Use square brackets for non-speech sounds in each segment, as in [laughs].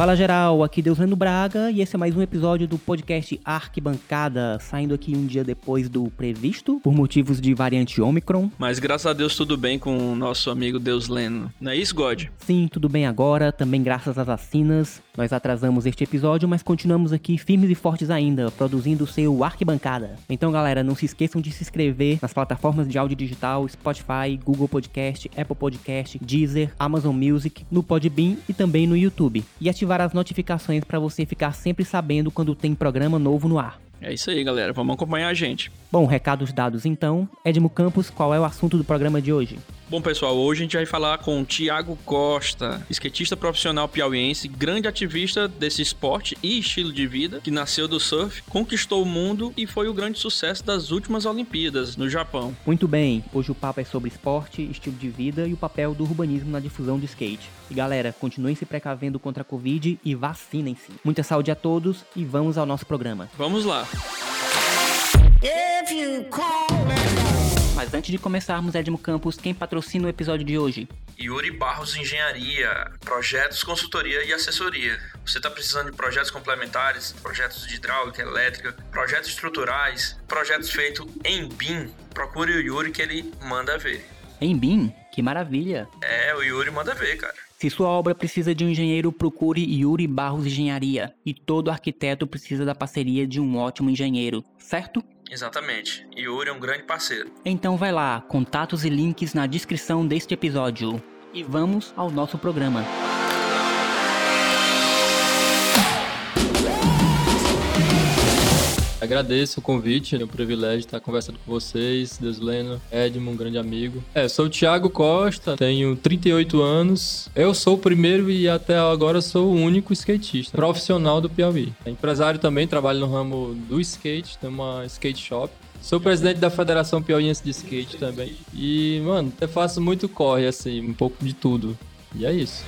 Fala geral, aqui Deus Lendo Braga e esse é mais um episódio do podcast Arquibancada, saindo aqui um dia depois do previsto, por motivos de variante Omicron. Mas graças a Deus tudo bem com o nosso amigo Deus Leno. Não é isso, God? Sim, tudo bem agora, também graças às vacinas. Nós atrasamos este episódio, mas continuamos aqui firmes e fortes ainda, produzindo o seu Arquibancada. Então galera, não se esqueçam de se inscrever nas plataformas de áudio digital, Spotify, Google Podcast, Apple Podcast, Deezer, Amazon Music, no Podbean e também no YouTube. E ativar as notificações para você ficar sempre sabendo quando tem programa novo no ar. É isso aí, galera. Vamos acompanhar a gente. Bom, recados dados então. Edmo Campos, qual é o assunto do programa de hoje? Bom, pessoal, hoje a gente vai falar com o Tiago Costa, skatista profissional piauiense, grande ativista desse esporte e estilo de vida, que nasceu do surf, conquistou o mundo e foi o grande sucesso das últimas Olimpíadas no Japão. Muito bem, hoje o papo é sobre esporte, estilo de vida e o papel do urbanismo na difusão do skate. E galera, continuem se precavendo contra a Covid e vacinem-se. Muita saúde a todos e vamos ao nosso programa. Vamos lá. Mas antes de começarmos, Edmo Campos, quem patrocina o episódio de hoje? Yuri Barros Engenharia, projetos, consultoria e assessoria. Você está precisando de projetos complementares, projetos de hidráulica, elétrica, projetos estruturais, projetos feitos em BIM? Procure o Yuri que ele manda ver. Em BIM? Que maravilha! É, o Yuri manda ver, cara. Se sua obra precisa de um engenheiro, procure Yuri Barros Engenharia. E todo arquiteto precisa da parceria de um ótimo engenheiro, certo? Exatamente. Yuri é um grande parceiro. Então vai lá, contatos e links na descrição deste episódio. E vamos ao nosso programa. Agradeço o convite, é um privilégio estar conversando com vocês, Deus Leno, Edmo, um grande amigo. É, sou o Thiago Costa, tenho 38 anos. Eu sou o primeiro e até agora sou o único skatista profissional do Piauí. Empresário também, trabalho no ramo do skate, tem uma skate shop. Sou presidente da Federação Piauiense de Skate também. E, mano, eu faço muito corre, assim, um pouco de tudo. E é isso.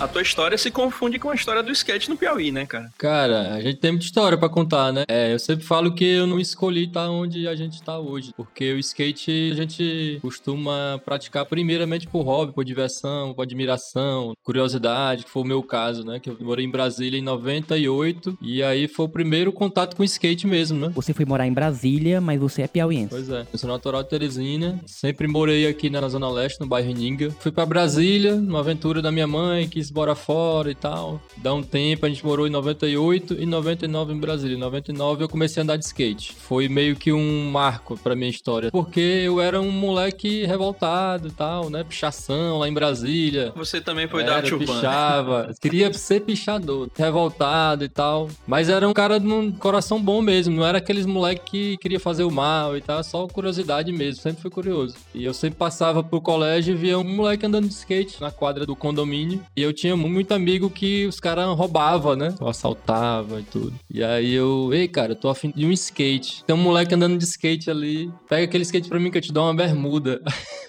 A tua história se confunde com a história do skate no Piauí, né, cara? Cara, a gente tem muita história para contar, né? É, eu sempre falo que eu não escolhi estar tá onde a gente tá hoje, porque o skate a gente costuma praticar primeiramente por hobby, por diversão, por admiração, curiosidade, que foi o meu caso, né? Que eu morei em Brasília em 98 e aí foi o primeiro contato com o skate mesmo, né? Você foi morar em Brasília, mas você é piauiense. Pois é. Eu sou natural de Teresina, sempre morei aqui na Zona Leste, no bairro Ninga. Fui para Brasília, numa aventura da minha mãe, bora fora e tal. Dá um tempo, a gente morou em 98 e 99 em Brasília. Em 99 eu comecei a andar de skate. Foi meio que um marco pra minha história. Porque eu era um moleque revoltado e tal, né? Pichação lá em Brasília. Você também foi era, da Arte pichava. Queria ser pichador, revoltado e tal. Mas era um cara de um coração bom mesmo. Não era aqueles moleque que queria fazer o mal e tal. Só curiosidade mesmo. Sempre fui curioso. E eu sempre passava pro colégio e via um moleque andando de skate na quadra do condomínio. E eu tinha muito amigo que os caras roubavam, né? Eu assaltava e tudo. E aí eu, ei, cara, eu tô afim de um skate. Tem um moleque andando de skate ali. Pega aquele skate pra mim que eu te dou uma bermuda.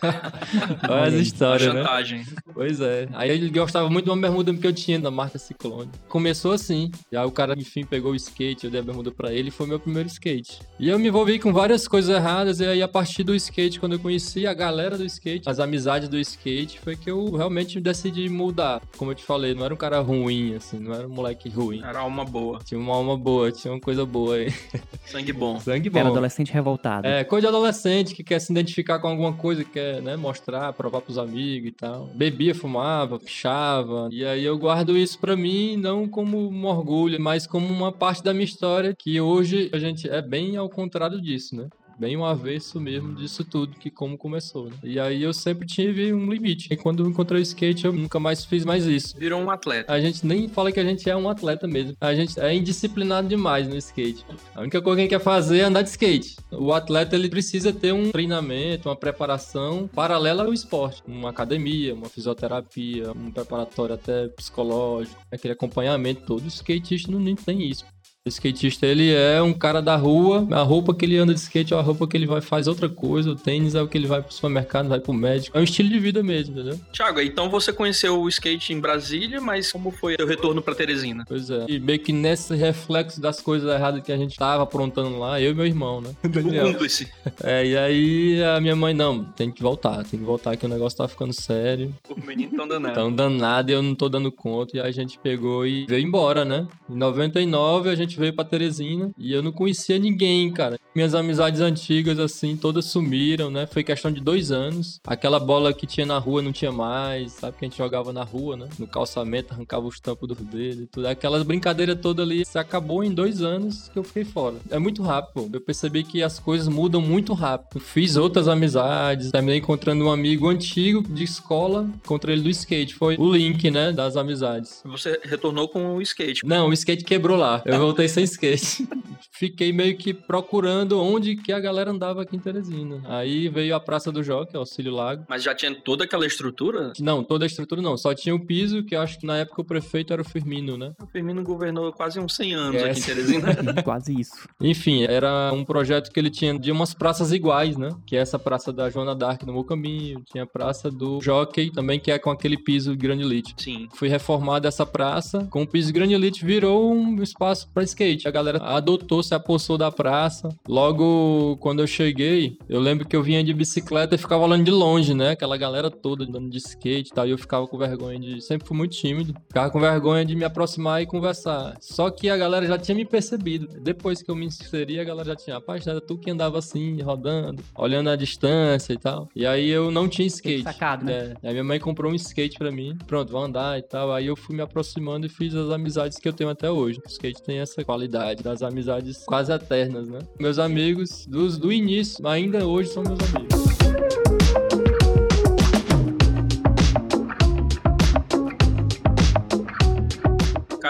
[laughs] Olha as histórias, né? Pois é. Aí ele gostava muito de uma bermuda que eu tinha da marca Ciclone. Começou assim. E aí o cara, enfim, pegou o skate, eu dei a bermuda pra ele e foi meu primeiro skate. E eu me envolvi com várias coisas erradas. E aí, a partir do skate, quando eu conheci a galera do skate, as amizades do skate, foi que eu realmente decidi mudar como eu te falei, não era um cara ruim, assim, não era um moleque ruim. Era alma boa. Tinha uma alma boa, tinha uma coisa boa aí. Sangue bom. Sangue bom. Era adolescente revoltado. É, coisa de adolescente que quer se identificar com alguma coisa, que quer, né, mostrar, provar pros amigos e tal. Bebia, fumava, pichava. E aí eu guardo isso pra mim não como um orgulho, mas como uma parte da minha história que hoje a gente é bem ao contrário disso, né? Bem um avesso mesmo disso tudo, que como começou, né? E aí eu sempre tive um limite. E quando eu encontrei o skate, eu nunca mais fiz mais isso. Virou um atleta. A gente nem fala que a gente é um atleta mesmo. A gente é indisciplinado demais no skate. A única coisa que a gente quer fazer é andar de skate. O atleta, ele precisa ter um treinamento, uma preparação paralela ao esporte. Uma academia, uma fisioterapia, um preparatório até psicológico, aquele acompanhamento todo. O skatista não tem isso. O skatista, ele é um cara da rua, a roupa que ele anda de skate é a roupa que ele vai faz outra coisa, o tênis é o que ele vai pro supermercado, vai pro médico. É um estilo de vida mesmo, entendeu? Thiago, então você conheceu o skate em Brasília, mas como foi o retorno pra Teresina? Pois é. E meio que nesse reflexo das coisas erradas que a gente tava aprontando lá, eu e meu irmão, né? [laughs] O cúmplice. É, e aí a minha mãe, não, tem que voltar, tem que voltar que o negócio tá ficando sério. O menino tão danado. Tão danado e eu não tô dando conta. E aí a gente pegou e veio embora, né? Em 99 a gente veio pra Teresina e eu não conhecia ninguém, cara. Minhas amizades antigas, assim, todas sumiram, né? Foi questão de dois anos. Aquela bola que tinha na rua não tinha mais, sabe? Que a gente jogava na rua, né? No calçamento, arrancava os tampos dos dedos e tudo. Aquelas brincadeiras todas ali, se acabou em dois anos que eu fiquei fora. É muito rápido, pô. Eu percebi que as coisas mudam muito rápido. Fiz outras amizades, terminei encontrando um amigo antigo de escola, encontrei ele do skate. Foi o link, né? Das amizades. Você retornou com o skate. Não, o skate quebrou lá. Eu voltei sem skate. [laughs] Fiquei meio que procurando onde que a galera andava aqui em Teresina. Aí veio a Praça do Jó, que é o Auxílio Lago. Mas já tinha toda aquela estrutura? Não, toda a estrutura não. Só tinha o piso, que eu acho que na época o prefeito era o Firmino, né? O Firmino governou quase uns 100 anos É. aqui em Teresina. [laughs] [laughs] Quase isso. Enfim, era um projeto que ele tinha de umas praças iguais, né? Que é essa praça da Joana Dark no Meu Caminho, tinha a praça do Jockey também, que é com aquele piso granulite. Sim. Foi reformada essa praça, com o piso granulite virou um espaço para skate. A galera adotou, se apossou da praça. Logo, quando eu cheguei, eu lembro que eu vinha de bicicleta e ficava olhando de longe, né? Aquela galera toda andando de skate e tal. E eu ficava com vergonha de. Sempre fui muito tímido. Ficava com vergonha de me aproximar e conversar. Só que a galera já tinha me percebido. Depois que eu me inseri, a galera já tinha. Rapaz, era tu que andava assim, rodando, olhando a distância e tal. E aí eu não tinha skate. Sacado, né? É, aí minha mãe comprou um skate pra mim. Pronto, vou andar e tal. Aí eu fui me aproximando e fiz as amizades que eu tenho até hoje. O skate tem essa qualidade das amizades quase eternas, né? Meus amigos dos, do início, ainda hoje são meus amigos.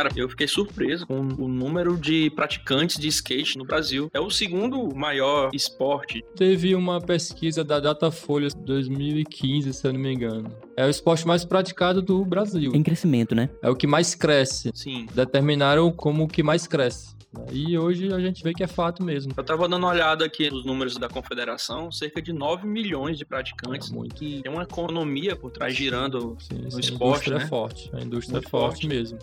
Cara, eu fiquei surpreso com o número de praticantes de skate no Brasil. É o segundo maior esporte. Teve uma pesquisa da Datafolha 2015, se eu não me engano. É o esporte mais praticado do Brasil. Em crescimento, né? É o que mais cresce. Sim. Determinaram como o que mais cresce. E hoje a gente vê que é fato mesmo. Eu tava dando uma olhada aqui nos números da confederação, cerca de 9 milhões de praticantes. É muito. Que tem uma economia por trás girando Sim, no sim, esporte, a indústria né? é forte. A indústria Muito é forte, forte. mesmo.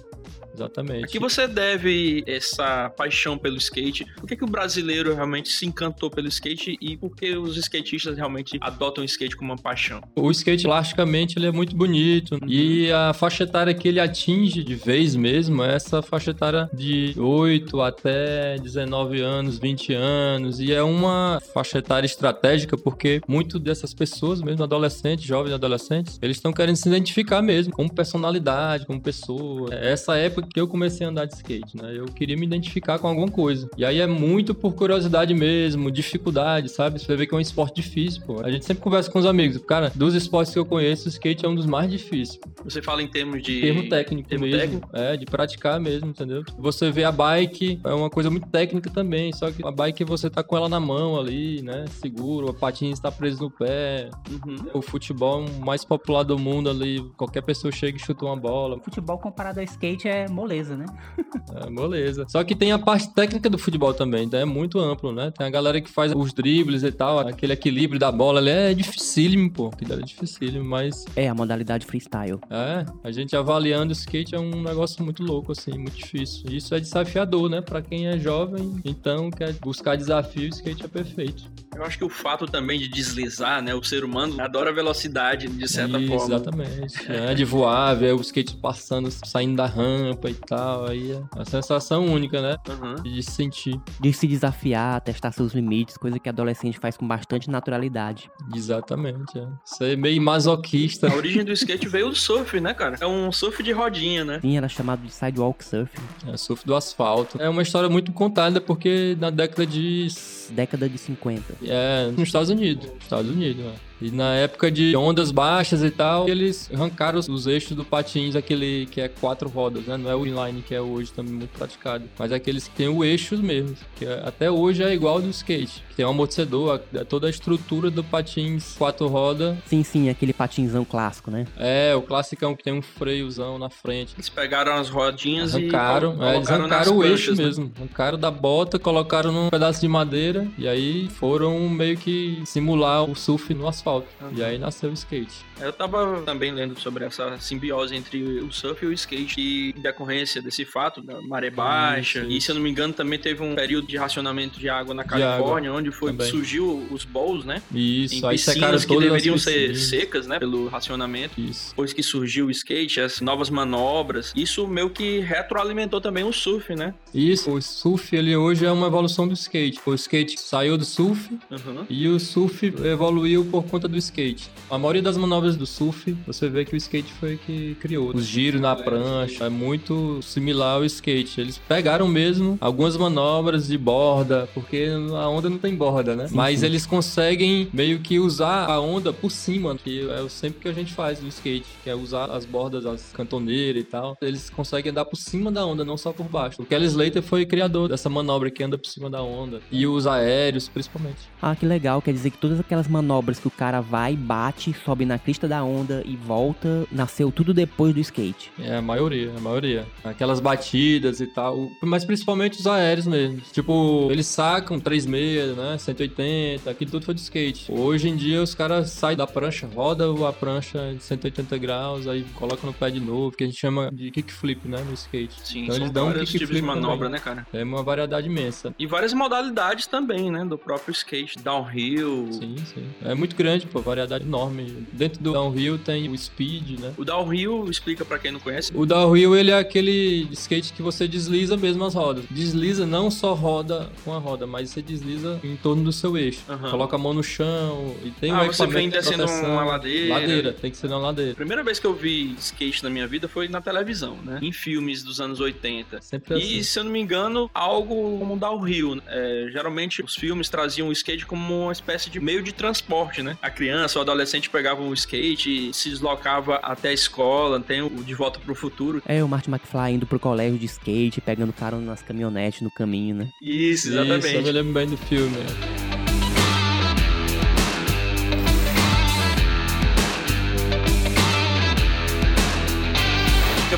Exatamente. A que você deve essa paixão pelo skate? Por que, que o brasileiro realmente se encantou pelo skate e por que os skatistas realmente adotam o skate como uma paixão? O skate, plasticamente, ele é muito bonito. E a faixa etária que ele atinge de vez mesmo é essa faixa etária de 8 até 19 anos, 20 anos. E é uma faixa etária estratégica porque muito dessas pessoas, mesmo adolescentes, jovens adolescentes, eles estão querendo se identificar mesmo como personalidade, como pessoa. É essa época que eu comecei a andar de skate, né? Eu queria me identificar com alguma coisa. E aí é muito por curiosidade mesmo, dificuldade, sabe? Você vê que é um esporte difícil, pô. A gente sempre conversa com os amigos. Cara, dos esportes que eu conheço, o skate é um dos mais difíceis. Você fala em termos de. Termo técnico termo mesmo. técnico? É, de praticar mesmo, entendeu? Você vê a bike, é uma coisa muito técnica também. Só que a bike você tá com ela na mão ali, né? Seguro, a patinha está presa no pé. Uhum. O futebol é o mais popular do mundo ali. Qualquer pessoa chega e chuta uma bola. Futebol comparado ao skate é moleza, né? É, moleza. Só que tem a parte técnica do futebol também, então é muito amplo, né? Tem a galera que faz os dribles e tal, aquele equilíbrio da bola ali é dificílimo, pô. Aquilo ali é dificílimo, mas É a modalidade freestyle. é, a gente avaliando o skate é um negócio muito louco, assim, muito difícil. Isso é desafiador, né? Pra quem é jovem, então quer buscar desafio, o skate é perfeito. Eu acho que o fato também de deslizar, né? O ser humano adora velocidade, de certa Isso, forma. Exatamente. É, de voar, ver o skate passando, saindo da rampa e tal. Aí é uma sensação única, né? Uhum. De se sentir. De se desafiar, testar seus limites, coisa que adolescente faz com bastante naturalidade. Exatamente, é. Ser meio masoquista. A origem do skate veio do surf, né, cara? É um surf de rodinha, né? Sim, era chamado de sidewalk surfing. É, surf do asfalto. É uma história muito contada porque na década de. Década de 50. É, nos Estados Unidos. Estados Unidos, né? E na época de ondas baixas e tal, eles arrancaram os eixos do patins, aquele que é quatro rodas, né? Não é o inline que é hoje também muito praticado, mas é aqueles que tem o eixo mesmo, que é- até hoje é igual do skate. Tem um amortecedor, a- toda a estrutura do patins quatro rodas. Sim, sim, aquele patinzão clássico, né? É, o classicão que tem um freiozão na frente. Eles pegaram as rodinhas Arrancaram, e é, eles arrancaram o eixo né? mesmo. Arrancaram da bota, colocaram num pedaço de madeira e aí foram meio que simular o surf no asfalto. E aí nasceu o skate. Eu tava também lendo sobre essa simbiose entre o surf e o skate e decorrência desse fato da maré baixa. E se eu não me engano, também teve um período de racionamento de água na Califórnia, onde foi também. surgiu os bowls, né? Isso, em piscinas que deveriam ser secas, né? Pelo racionamento. Isso. Depois que surgiu o skate, as novas manobras, isso meio que retroalimentou também o surf, né? Isso, o surf ele hoje é uma evolução do skate. O skate saiu do surf Uhum. e o surf evoluiu por conta do skate. A maioria das manobras do surf, você vê que o skate foi que criou. Os giros na prancha é muito similar ao skate. Eles pegaram mesmo algumas manobras de borda, porque a onda não tem borda, né? Mas sim. eles conseguem meio que usar a onda por cima, que é o sempre que a gente faz no skate, que é usar as bordas, as cantoneiras e tal. Eles conseguem andar por cima da onda, não só por baixo. O Kelly Slater foi criador dessa manobra que anda por cima da onda. E os aéreos, principalmente. Ah, que legal. Quer dizer que todas aquelas manobras que o cara vai, bate, sobe na crista da onda e volta, nasceu tudo depois do skate. É, a maioria, a maioria. Aquelas batidas e tal. Mas principalmente os aéreos mesmo. Tipo, eles sacam 3,6, né? 180, aquilo tudo foi de skate. Hoje em dia os caras saem da prancha, rodam a prancha de 180 graus, aí colocam no pé de novo, que a gente chama de kickflip, né? No skate. Sim, Então são eles dão um tipos de kickflip manobra, também. né, cara? É uma variedade imensa. E várias modalidades também, né? Do próprio skate, downhill. Sim, sim. É muito grande, pô, variedade enorme. Dentro do downhill tem o speed, né? O downhill, explica pra quem não conhece. O downhill, ele é aquele skate que você desliza mesmo as rodas. Desliza não só roda com a roda, mas você desliza em torno do seu eixo. Aham. Coloca a mão no chão e tem Ah, um você vem de descendo proteção. uma ladeira. Ladeira, tem que ser na ladeira. Primeira vez que eu vi skate na minha vida foi na televisão, né? Em filmes dos anos 80. Sempre assim. E, se eu não me engano, algo como downhill. né? É, geralmente, os filmes traziam o skate como uma espécie de meio de transporte, né? A criança, o adolescente pegava o skate e se deslocava até a escola, tem o De Volta pro Futuro. É o Martin McFly indo pro colégio de skate, pegando carona nas caminhonetes no caminho, né? Isso, Isso, eu me exatamente. lembro bem do filme.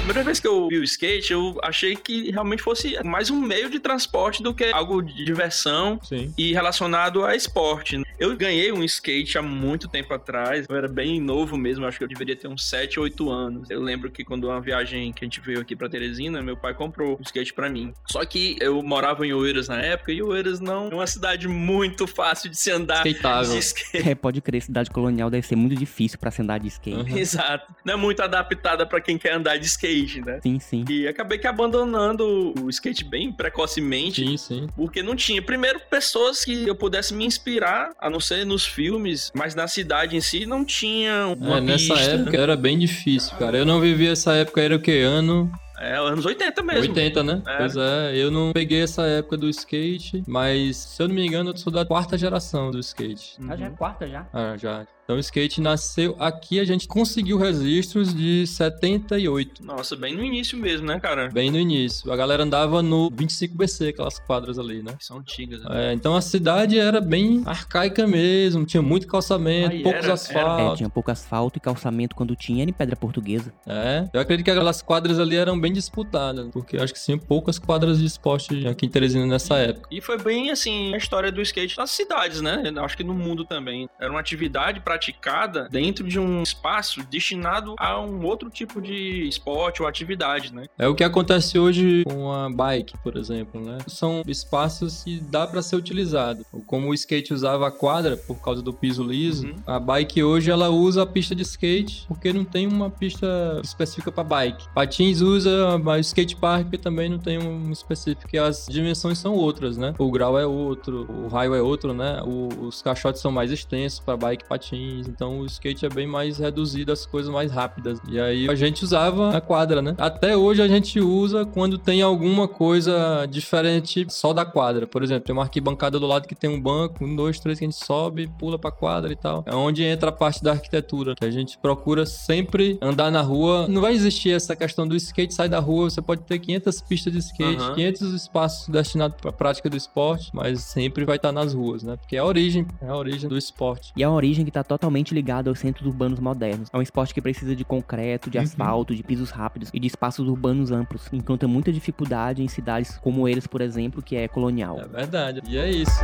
A primeira vez que eu vi o skate, eu achei que realmente fosse mais um meio de transporte do que algo de diversão Sim. e relacionado a esporte. Eu ganhei um skate há muito tempo atrás, eu era bem novo mesmo, acho que eu deveria ter uns 7, 8 anos. Eu lembro que quando uma viagem que a gente veio aqui pra Teresina, meu pai comprou um skate pra mim. Só que eu morava em Oeiras na época e Oeiras não é uma cidade muito fácil de se andar Skateável. de skate. É, pode crer, cidade colonial deve ser muito difícil pra se andar de [laughs] skate. Uhum. Exato. Não é muito adaptada pra quem quer andar de skate, né? Sim, sim. E acabei que abandonando o skate bem precocemente. Sim, sim. Porque não tinha, primeiro, pessoas que eu pudesse me inspirar, a não ser nos filmes, mas na cidade em si não tinha uma É, nessa pista. época era bem difícil, cara. Eu não vivi essa época, era o que? Ano É, anos 80 mesmo. 80, né? É. Pois é, eu não peguei essa época do skate, mas se eu não me engano, eu sou da quarta geração do skate. Uhum. Ah, já é quarta já. Ah, já. Então o skate nasceu. Aqui a gente conseguiu registros de 78. Nossa, bem no início mesmo, né, cara? Bem no início. A galera andava no 25BC, aquelas quadras ali, né? São antigas. Né? É, então a cidade era bem arcaica mesmo, tinha muito calçamento, Aí poucos era- É, asfaltos. tinha pouco asfalto e calçamento quando tinha era em pedra portuguesa. É, eu acredito que aquelas quadras ali eram bem disputadas, porque acho que tinha poucas quadras de esporte aqui em Teresina nessa época. E foi bem assim a história do skate nas cidades, né? Acho que no mundo também. Era uma atividade praticada dentro de um espaço destinado a um outro tipo de esporte ou atividade, né? É o que acontece hoje com a bike, por exemplo, né? São espaços que dá para ser utilizado. Como o skate usava a quadra por causa do piso liso, Uhum. a bike hoje ela usa a pista de skate porque não tem uma pista específica para bike. Patins usa, mas skate park também não tem um específico, porque as dimensões são outras, né? O grau é outro, o raio é outro, né? O- os caixotes são mais extensos para bike e patins. Patins. Então o skate é bem mais reduzido, as coisas mais rápidas. E aí a gente usava a quadra, né? Até hoje a gente usa quando tem alguma coisa diferente só da quadra. Por exemplo, tem uma arquibancada do lado que tem um banco, um, dois, três que a gente sobe, pula pra quadra e tal. É onde entra a parte da arquitetura, que a gente procura sempre andar na rua. Não vai existir essa questão do skate sair da rua, você pode ter 500 pistas de skate, uhum. 500 espaços destinados para prática do esporte, mas sempre vai estar nas ruas, né? Porque é a origem, é a origem do esporte. E é a origem que está totalmente ligada aos centros urbanos modernos. É um esporte que precisa de concreto, de uhum. asfalto, de pisos rápidos e de espaços urbanos amplos. Encontra muita dificuldade em cidades como eles, por exemplo, que é colonial. É verdade. E é isso.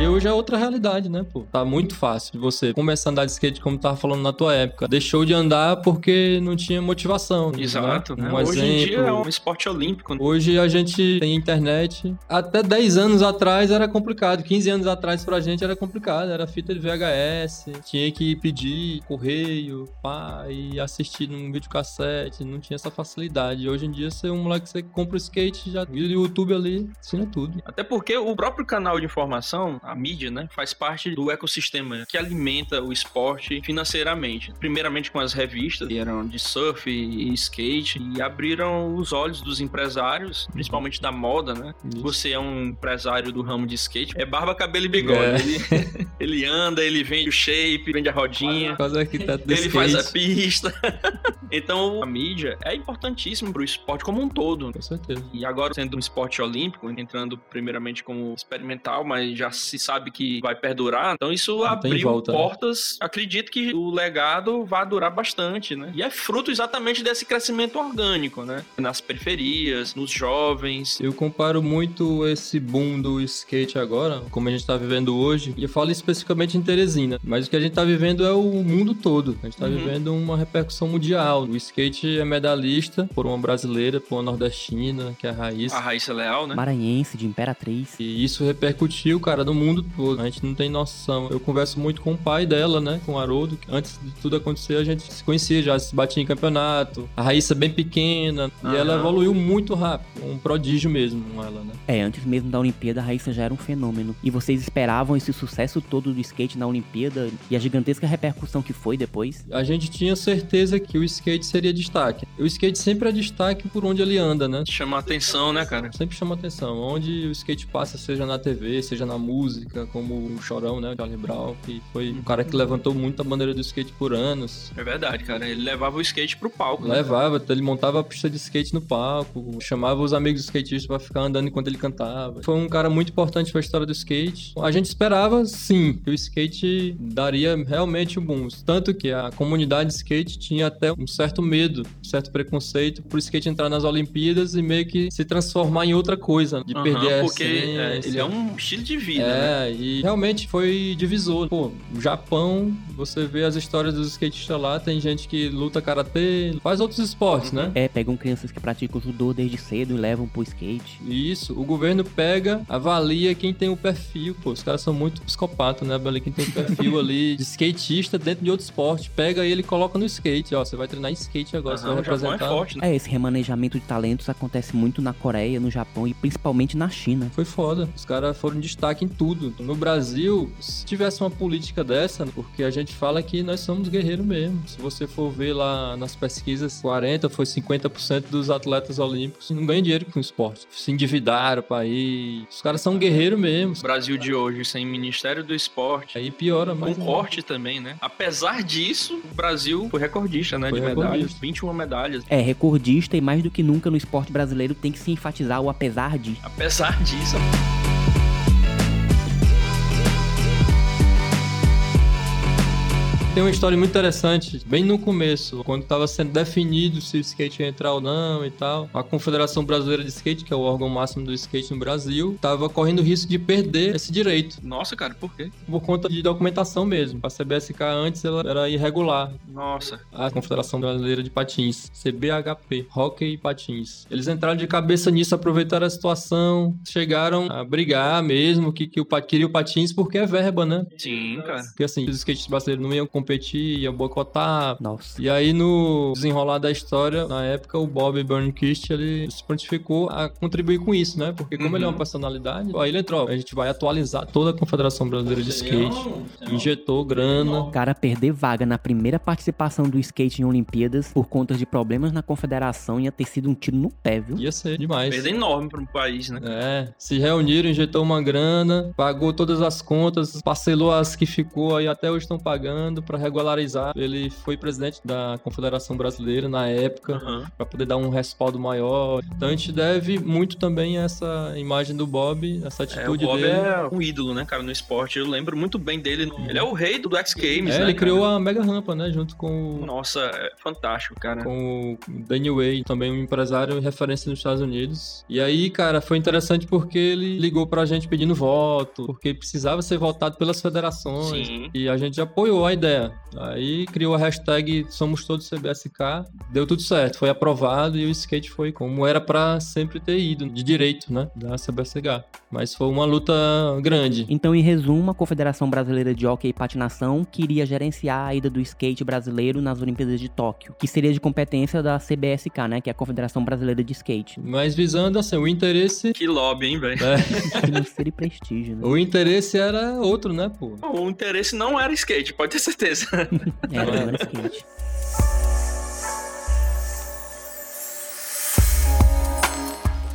E hoje é outra realidade, né, pô? Tá muito fácil de você começar a andar de skate como tava falando na tua época. Deixou de andar porque não tinha motivação. Né? Exato. Né? Um hoje em dia é um esporte olímpico. Hoje a gente tem internet. Até 10 anos atrás era complicado. 15 anos atrás pra gente era complicado. Era fita de VHS. Tinha que pedir correio, pá, e assistir num videocassete. Não tinha essa facilidade. Hoje em dia, você é um moleque que você compra o skate, já vira o YouTube ali, ensina tudo. Até porque o próprio canal de informação a mídia, né, faz parte do ecossistema que alimenta o esporte financeiramente. Primeiramente com as revistas, que eram de surf e skate, e abriram os olhos dos empresários, principalmente da moda, né? Você é um empresário do ramo de skate, é barba, cabelo e bigode. É. Ele, [laughs] ele anda, ele vende o shape, vende a rodinha. Faz ele skate. faz a pista. [laughs] então, a mídia é importantíssimo para o esporte como um todo. Com certeza. E agora, sendo um esporte olímpico, entrando primeiramente como experimental, mas já se sabe que vai perdurar. Então isso Não abriu volta, né? portas. Né? Acredito que o legado vai durar bastante, né? E é fruto exatamente desse crescimento orgânico, né? Nas periferias, nos jovens. Eu comparo muito esse boom do skate agora, como a gente tá vivendo hoje, e eu falo especificamente em Teresina, mas o que a gente tá vivendo é o mundo todo. A gente tá uhum. vivendo uma repercussão mundial. O skate é medalhista por uma brasileira, por uma nordestina, que é a Raíssa. A Raíssa Leal, né? Maranhense, de Imperatriz. E isso repercutiu, cara, no mundo todo. A gente não tem noção. Eu converso muito com o pai dela, né? Com o Haroldo. Antes de tudo acontecer, a gente se conhecia já, se batia em campeonato. A Raíssa bem pequena. E ela evoluiu muito rápido. Um prodígio mesmo, ela, né? É, antes mesmo da Olimpíada, a Raíssa já era um fenômeno. E vocês esperavam esse sucesso todo do skate na Olimpíada e a gigantesca repercussão que foi depois? A gente tinha certeza que o skate seria destaque. O skate sempre é destaque por onde ele anda, né? Chama atenção, né, cara? Sempre chama atenção. Onde o skate passa, seja na TV, seja na música música, como o Chorão, né, o Charlie Brown, que foi um cara que levantou muito a bandeira do skate por anos. É verdade, cara. Ele levava o skate pro palco. Né? Levava, né? ele montava a pista de skate no palco, chamava os amigos skatistas para ficar andando enquanto ele cantava. Foi um cara muito importante para a história do skate. A gente esperava, sim, que o skate daria realmente um boom. Tanto que a comunidade de skate tinha até um certo medo, um certo preconceito pro skate entrar nas Olimpíadas e meio que se transformar em outra coisa, de uhum, perder porque é, ele é um estilo de vida, é, né? e realmente foi divisor. Pô, o Japão, você vê as histórias dos skatistas lá, tem gente que luta karatê, faz outros esportes, né? uhum. né? É, pegam crianças que praticam judô desde cedo e levam pro skate. Isso, o governo pega, avalia quem tem o perfil, pô, os caras são muito psicopatas, né? Avalia quem tem o perfil ali de skatista dentro de outro esporte, pega ele e coloca no skate, ó, você vai treinar skate agora, uhum, você vai é representar. É, forte, né? é, esse remanejamento de talentos acontece muito na Coreia, no Japão e principalmente na China. Foi foda, os caras foram destaque em tudo. No Brasil, se tivesse uma política dessa, porque a gente fala que nós somos guerreiros mesmo. Se você for ver lá nas pesquisas, 40 foi 50% dos atletas olímpicos não ganham dinheiro com o esporte. Se endividaram para ir. Os caras são guerreiros mesmo. O Brasil de hoje sem Ministério do Esporte. Aí piora mais. Com corte também, né? Apesar disso, o Brasil foi recordista, né? Foi de recordista. medalhas. 21 medalhas. É, recordista e mais do que nunca no esporte brasileiro tem que se enfatizar o apesar de. Apesar disso. Tem uma história muito interessante, bem no começo, quando estava sendo definido se o skate ia entrar ou não e tal. A Confederação Brasileira de Skate, que é o órgão máximo do skate no Brasil, estava correndo o risco de perder esse direito. Nossa, cara, por quê? Por conta de documentação mesmo. A CBSK antes ela era irregular. Nossa. A Confederação Brasileira de Patins, CBHP, Hockey e Patins. Eles entraram de cabeça nisso, aproveitaram a situação, chegaram a brigar mesmo, que, que o, queria o patins porque é verba, né? Sim, cara. Porque assim, os skates brasileiros não iam competir, ia boicotar. Nossa. E aí, no desenrolar da história, na época, o Bob Burnquist, ele se prontificou a contribuir com isso, né? Porque como Uhum. ele é uma personalidade, aí ele entrou, a gente vai atualizar toda a Confederação Brasileira de Skate, injetou grana. O cara perder vaga na primeira participação do skate em Olimpíadas por conta de problemas na confederação ia ter sido um tiro no pé, viu? Ia ser demais. Perda enorme para um país, né? É, se reuniram, injetou uma grana, pagou todas as contas, parcelou as que ficou aí até hoje estão pagando pra regularizar. Ele foi presidente da Confederação Brasileira na época. Aham. Pra poder dar um respaldo maior. Então a gente deve muito também a essa imagem do Bob, essa É, o atitude Bob dele. é um ídolo, né, cara, no esporte. Eu lembro muito bem dele. Ele é o rei do X Games, É, né, ele cara? criou a mega rampa, né? Junto com o, Nossa, é fantástico, cara. com o Daniel Way, também um empresário e referência nos Estados Unidos. E aí, cara, foi interessante porque ele ligou pra gente pedindo voto, porque precisava ser votado pelas federações. Sim. E a gente apoiou a ideia. Aí criou a hashtag Somos Todos CBSK, deu tudo certo, foi aprovado e o skate foi como era pra sempre ter ido, de direito, né, da CBSK. Mas foi uma luta grande. Então, em resumo, a Confederação Brasileira de Hockey e Patinação queria gerenciar a ida do skate brasileiro nas Olimpíadas de Tóquio, que seria de competência da CBSK, né, que é a Confederação Brasileira de Skate. Mas visando assim, o interesse, Que lobby, hein, velho? é, [laughs] Financeiro e prestígio, né? o interesse era outro, né, pô? O interesse não era skate, pode ter certeza. [laughs] É, não era skate.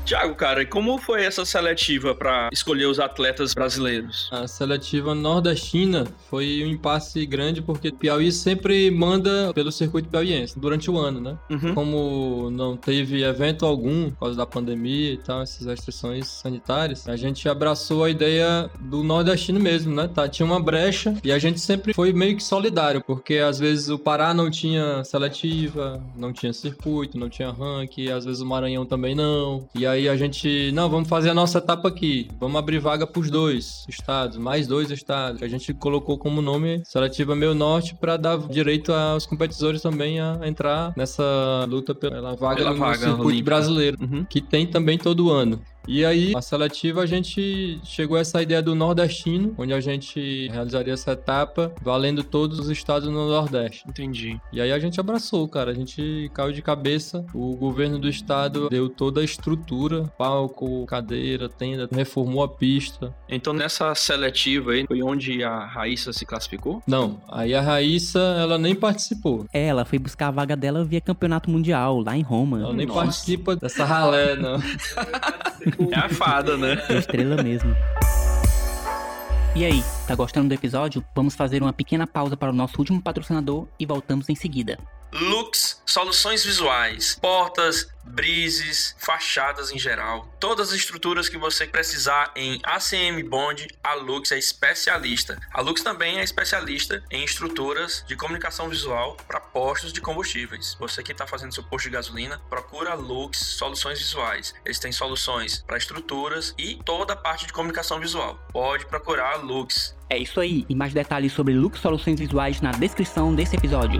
Tiago, cara, e como foi essa seletiva pra escolher os atletas brasileiros? A seletiva nordestina foi um impasse grande porque Piauí sempre manda pelo circuito piauiense durante o ano, né? Uhum. Como não teve evento algum por causa da pandemia e tal, essas restrições sanitárias, a gente abraçou a ideia do nordestino mesmo, né? Tá, tinha uma brecha e a gente sempre foi meio que solidário, porque às vezes o Pará não tinha seletiva, não tinha circuito, não tinha ranking, às vezes o Maranhão também não. E aí a gente, não, vamos fazer a nossa etapa aqui, vamos abrir vaga pros dois estados, mais dois estados. que A gente colocou como nome Seletiva Meio Norte para dar direito aos competidores também a entrar nessa luta pela vaga Pela no vaga circuito brasileiro, Uhum. que tem também todo ano. E aí, a seletiva, a gente chegou a essa ideia do nordestino, onde a gente realizaria essa etapa valendo todos os estados no Nordeste. Entendi. E aí a gente abraçou, cara. A gente caiu de cabeça. O governo do estado deu toda a estrutura, palco, cadeira, tenda, reformou a pista. Então nessa seletiva aí, foi onde a Raíssa se classificou? Não, aí a Raíssa, ela nem participou. É, ela foi buscar a vaga dela via campeonato mundial, lá em Roma. Ela nem Nossa. participa dessa ralé, não. [laughs] [laughs] [laughs] É a fada, né? É estrela mesmo. E aí, tá gostando do episódio? Vamos fazer uma pequena pausa para o nosso último patrocinador e voltamos em seguida. Lux, soluções visuais, portas, brises, fachadas em geral. Todas as estruturas que você precisar em ACM Bond, a Lux é especialista. A Lux também é especialista em estruturas de comunicação visual para postos de combustíveis. Você que está fazendo seu posto de gasolina, procura a Lux Soluções Visuais. Eles têm soluções para estruturas e toda a parte de comunicação visual. Pode procurar a Lux. É isso aí, e mais detalhes sobre Lux Soluções Visuais na descrição desse episódio.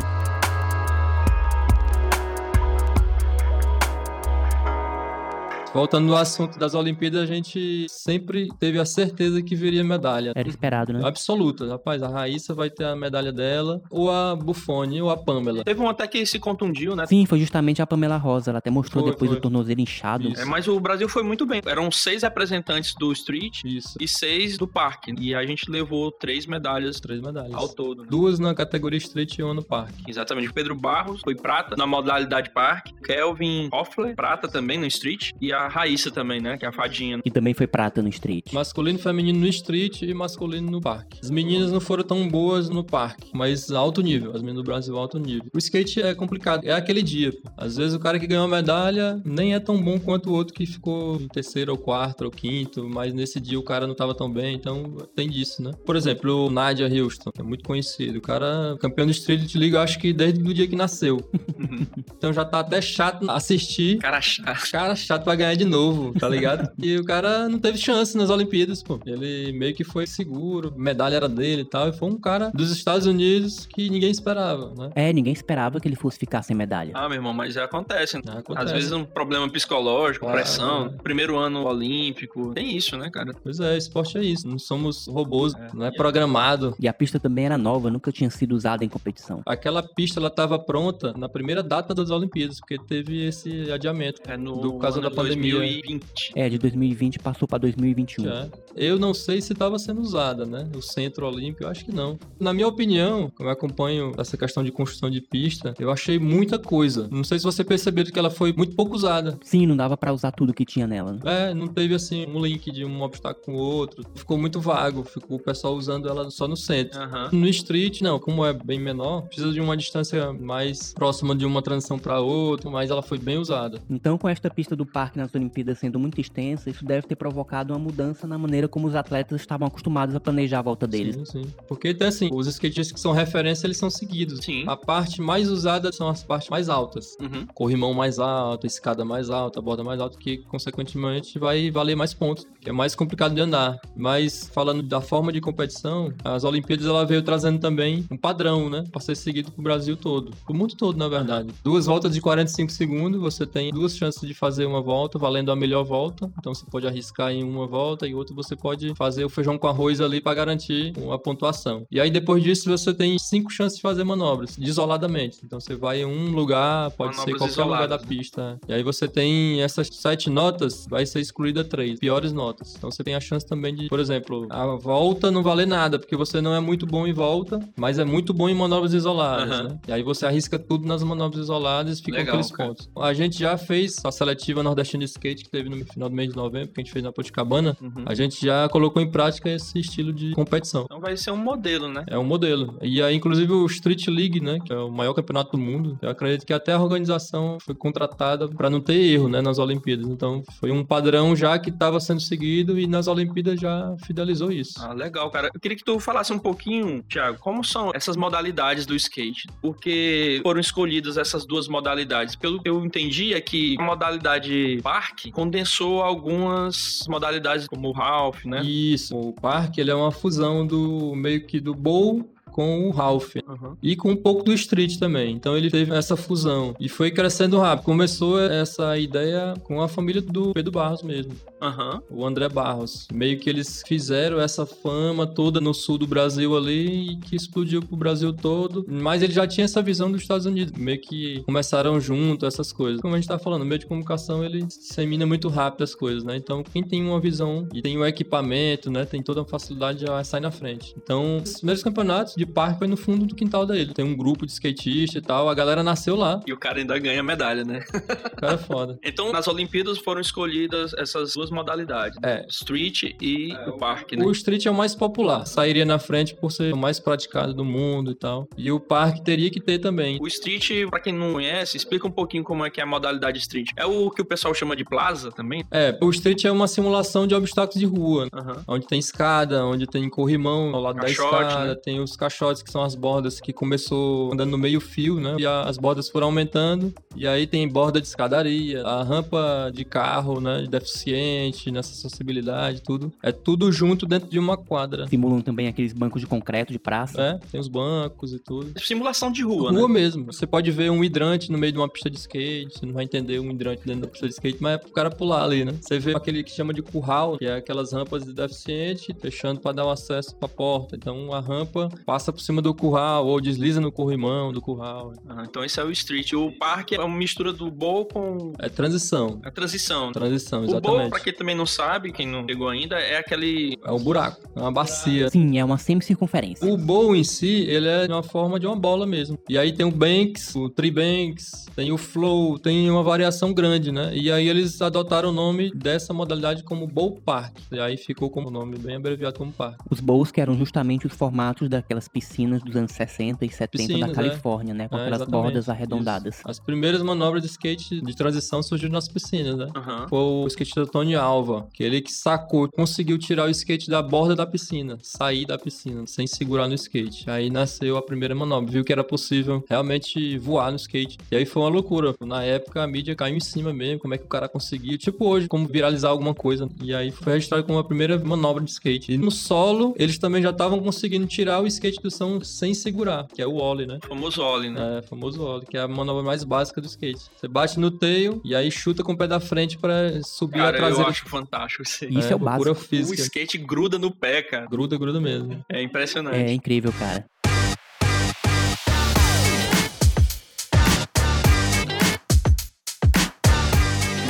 Voltando no assunto das Olimpíadas, a gente sempre teve a certeza que viria medalha. Era esperado, né? Absoluta. Rapaz, a Raíssa vai ter a medalha dela, ou a Buffoni, ou a Pamela. Teve um até que se contundiu, né? Sim, foi justamente a Pamela Rosa. Ela até mostrou Foi, depois foi. o tornozelo inchado. Isso. É, mas o Brasil foi muito bem. Eram seis representantes do street Isso. e seis do parque. E a gente levou três medalhas Três medalhas. ao todo. né? Duas na categoria Street e uma no parque. Exatamente. Pedro Barros foi prata na modalidade parque. Kelvin Hoffler, prata também no street. E a Raíssa também, né? Que é a fadinha. E também foi prata no street. Masculino e feminino no street e masculino no parque. As meninas não foram tão boas no parque, mas alto nível. As meninas do Brasil, alto nível. O skate é complicado. É aquele dia. pô. Às vezes o cara que ganhou a medalha nem é tão bom quanto o outro que ficou em terceiro, ou quarto, ou quinto. Mas nesse dia o cara não tava tão bem. Então tem disso, né? Por exemplo, o Nadia Houston, que é muito conhecido. O cara, campeão do Street League, eu acho que desde o dia que nasceu. [laughs] então já tá até chato assistir. Cara chato. Cara chato pra ganhar ganhar de novo, tá ligado? [laughs] e o cara não teve chance nas Olimpíadas, pô. Ele meio que foi seguro, medalha era dele e tal. E foi um cara dos Estados Unidos que ninguém esperava, né? É, ninguém esperava que ele fosse ficar sem medalha. Ah, meu irmão, mas acontece. É, acontece. Às vezes um problema psicológico, Claro, pressão, é. primeiro ano olímpico. Tem isso, né, cara? Pois é, esporte é isso. Não somos robôs, não é programado. E a pista também era nova, nunca tinha sido usada em competição. Aquela pista ela estava pronta na primeira data das Olimpíadas, porque teve esse adiamento. É no Do caso ano da pandemia. 2020. É, de 2020 passou pra 2021. Já. Eu não sei se estava sendo usada, né? O centro olímpico, eu acho que não. Na minha opinião, como eu acompanho essa questão de construção de pista, eu achei muita coisa. Não sei se você percebeu que ela foi muito pouco usada. Sim, não dava pra usar tudo que tinha nela. né? É, não teve assim um link de um obstáculo com o outro. Ficou muito vago, ficou o pessoal usando ela só no centro. Aham. No street, não, como é bem menor, precisa de uma distância mais próxima de uma transição para outra, mas ela foi bem usada. Então, com esta pista do parque nas Olimpíadas sendo muito extensa, isso deve ter provocado uma mudança na maneira como os atletas estavam acostumados a planejar a volta deles. Sim, sim. Porque tem assim, os skatistas que são referência, eles são seguidos. Sim. A parte mais usada são as partes mais altas. Uhum. Corrimão mais alto, escada mais alta, borda mais alta, que consequentemente vai valer mais pontos, que é mais complicado de andar. Mas falando da forma de competição, as Olimpíadas ela veio trazendo também um padrão, né, para ser seguido pro Brasil todo, pro mundo todo, na verdade. Duas voltas de 45 segundos, você tem duas chances de fazer uma volta, valendo a melhor volta. Então você pode arriscar em uma volta e outra você pode fazer o feijão com arroz ali para garantir a pontuação. E aí depois disso você tem cinco chances de fazer manobras, isoladamente. Então você vai em um lugar, pode ser Manobras qualquer lugar da isoladas, né? pista. E aí você tem essas sete notas, vai ser excluída três, piores notas. Então você tem a chance também de, por exemplo, a volta não valer nada, porque você não é muito bom em volta, mas é muito bom em manobras isoladas, Aham. né? E aí você arrisca tudo nas manobras isoladas e fica Legal, aqueles cara. pontos. A gente já fez a seletiva nordestina de skate que teve no final do mês de novembro, que a gente fez na Poticabana. Uhum. A gente já colocou em prática esse estilo de competição. Então vai ser um modelo, né? É um modelo. E aí, inclusive, o Street League, né? Que é o maior campeonato do mundo. Eu acredito que até a organização foi contratada para não ter erro, né? Nas Olimpíadas. Então, foi um padrão já que estava sendo seguido e nas Olimpíadas já fidelizou isso. Ah, legal, cara. Eu queria que tu falasse um pouquinho, Thiago, como são essas modalidades do skate? Porque foram escolhidas essas duas modalidades. Pelo que eu entendi, é que a modalidade parque condensou algumas modalidades, como o Ralph, né? Isso. O parque, ele é uma fusão do meio que do bowl com o Ralph. Uhum. E com um pouco do street também. Então ele teve essa fusão. E foi crescendo rápido. Começou essa ideia com a família do Pedro Barros mesmo. Aham. o André Barros. Meio que eles fizeram essa fama toda no sul do Brasil ali e que explodiu pro Brasil todo. Mas ele já tinha essa visão dos Estados Unidos. Meio que começaram junto essas coisas. Como a gente tá falando, o meio de comunicação ele dissemina muito rápido as coisas, né? Então quem tem uma visão e tem o equipamento, né? Tem toda a facilidade já sai na frente. Então os primeiros campeonatos de parque foi no fundo do quintal dele. Tem um grupo de skatista e tal. A galera nasceu lá. E o cara ainda ganha medalha, né? O cara é foda. [laughs] Então, nas Olimpíadas foram escolhidas essas duas modalidades. É. Street e o parque, né? O street é o mais popular. Sairia na frente por ser o mais praticado do mundo e tal. E o parque teria que ter também. O street, pra quem não conhece, explica um pouquinho como é que é a modalidade street. É o que o pessoal chama de plaza também? É, o street é uma simulação de obstáculos de rua. Aham. Onde tem escada, onde tem corrimão ao lado Caixote, da escada, né? tem os caixotes que são as bordas que começou andando no meio fio, né? E as bordas foram aumentando. E aí tem borda de escadaria, a rampa de carro, né? De deficiente, nessa acessibilidade, tudo. É tudo junto dentro de uma quadra. Simulam também aqueles bancos de concreto de praça. É, tem os bancos e tudo. Simulação de rua, Rua né? mesmo. Você pode ver um hidrante no meio de uma pista de skate. Você não vai entender um hidrante dentro da pista de skate, mas é pro cara pular ali, né? Você vê aquele que chama de curral, que é aquelas rampas de deficiente, fechando pra dar o acesso pra porta. Então a rampa passa por cima do curral ou desliza no corrimão do curral. Ah, então esse é o street. O parque é uma mistura do bowl com É transição. a transição. Transição, O bowl, exatamente. pra quem também não sabe, quem não chegou ainda, é aquele... É um buraco, é uma bacia. Sim, é uma semicircunferência. O bowl em si, ele é uma forma de uma bola mesmo. E aí tem o Banks, o Tribanks, tem o Flow, tem uma variação grande, né? E aí eles adotaram o nome dessa modalidade como Bowl Park. E aí ficou como nome bem abreviado como parque. Os bowls que eram justamente os formatos daquelas piscinas dos anos 60 e 70 Piscinas, da é. Califórnia, né? Com É, aquelas exatamente, bordas isso. arredondadas. As primeiras manobras de skate de transição surgiram nas piscinas, né? Aham. Foi o skatista Tony Alva, que ele que sacou, conseguiu tirar o skate da borda da piscina, sair da piscina, sem segurar no skate. Aí nasceu a primeira manobra, viu que era possível realmente voar no skate. E aí foi uma loucura. Na época a mídia caiu em cima mesmo, como é que o cara conseguiu, tipo hoje, como viralizar alguma coisa. E aí foi registrado como a primeira manobra de skate. E no solo, eles também já estavam conseguindo tirar o skate do som sem segurar, que é o ollie, né? O famoso Ollie, né? É, famoso ollie, que é a manobra mais básica do skate. Você bate no tail e aí chuta com o pé da frente pra subir a Cara, eu acho fantástico isso aí. Isso é o loucura básico. O física. skate gruda no pé, cara. Gruda, gruda mesmo. É impressionante. É incrível, cara.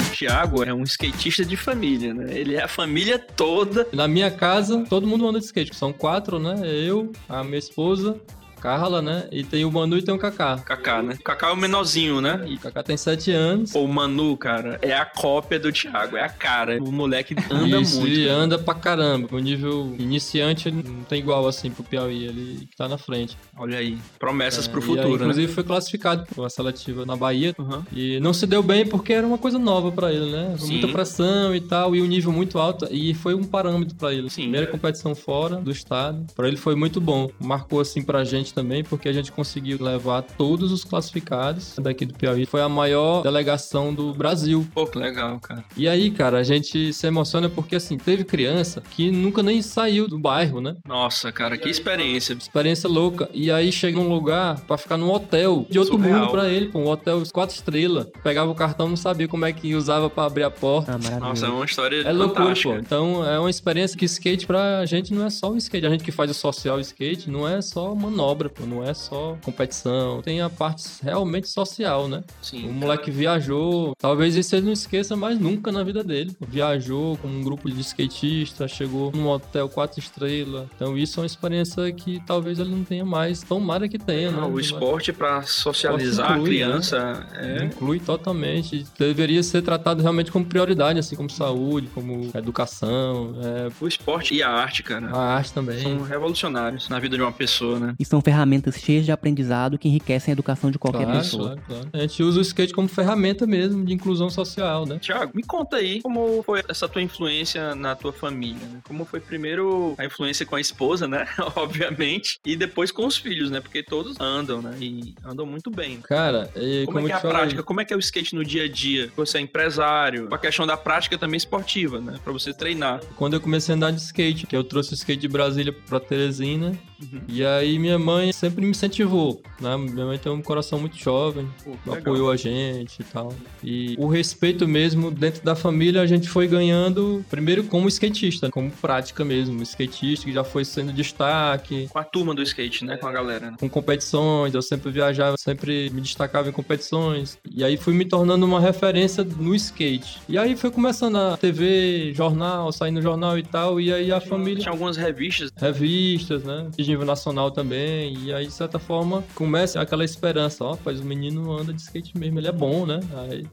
O Thiago é um skatista de família, né? Ele é a família toda. Na minha casa, todo mundo anda de skate. São quatro, né? Eu, a minha esposa, Carla, né? E tem o Manu e tem o Kaká. Kaká, né? Kaká é o menorzinho, né? O Kaká tem sete anos. Pô, o Manu, cara, é a cópia do Thiago, é a cara. O moleque anda Isso, muito. e cara. anda pra caramba. O nível iniciante não tem igual assim pro Piauí, ele tá na frente. Olha aí, promessas É, pro e aí, futuro, né? inclusive foi classificado pra seletiva na Bahia. Uhum. E não se deu bem porque era uma coisa nova pra ele, né? Sim. Muita pressão e tal, e um nível muito alto. E foi um parâmetro pra ele. Sim. Primeira competição fora do estado. Pra ele foi muito bom. Marcou assim pra gente também, porque a gente conseguiu levar todos os classificados daqui do Piauí. Foi a maior delegação do Brasil. Pô, que legal, cara. E aí, cara, a gente se emociona porque assim, teve criança que nunca nem saiu do bairro, né? Nossa, cara, que experiência. Experiência louca. E aí chega num lugar pra ficar num hotel de outro Surreal. mundo pra ele, pô. Um hotel quatro estrelas. Pegava o cartão, não sabia como é que usava pra abrir a porta. Ah. Nossa, é uma história É loucura, fantástica. pô. Então é uma experiência que skate pra gente não é só o skate. A gente que faz o social skate não é só manobra, pô. Não é só competição. Tem a parte realmente social, né? O Sim. moleque viajou. Talvez isso ele não esqueça mais nunca na vida dele. Viajou com um grupo de skatistas, chegou num hotel quatro estrelas. Então isso é uma experiência que talvez ele não tenha mais. Tomara que tenha, né? Não, o esporte pra socializar a inclui, criança é. Inclui totalmente. Deveria ser tratado realmente como prioridade, assim como saúde, como educação, é, O esporte e a arte, cara, a arte também. são revolucionários na vida de uma pessoa, né? E são ferramentas cheias de aprendizado que enriquecem a educação de qualquer Claro, pessoa. claro, claro. A gente usa o skate como ferramenta mesmo de inclusão social, né? Tiago, me conta aí como foi essa tua influência na tua família, né? Como foi primeiro a influência com a esposa, né? [laughs] Obviamente, e depois com os filhos, né? Porque todos andam, né? E andam muito bem. Cara, e Como, como, é que é a falei, prática? Como é que é o skate no dia a dia? Você é empresário, a questão da prática também esportiva, né? Pra você treinar. quando eu comecei a andar de skate, que eu trouxe o skate de Brasília pra Teresina, Uhum. e aí minha mãe sempre me incentivou, né? Minha mãe tem um coração muito jovem, Pô, apoiou a gente e tal. E o respeito mesmo dentro da família a gente foi ganhando, primeiro como skatista, como prática mesmo, skatista que já foi sendo destaque, Com a turma do skate, né? Com a galera. né? com competições, eu sempre viajava, sempre me destacava em competições. E aí fui me tornando uma referência no skate. E aí foi começando a TV, jornal, sair no jornal e tal, e aí a família Tinha algumas revistas. revistas, né? De nível nacional também. E aí, de certa forma, começa aquela esperança. Ó, pois o menino anda de skate mesmo, ele é bom, né? Aí,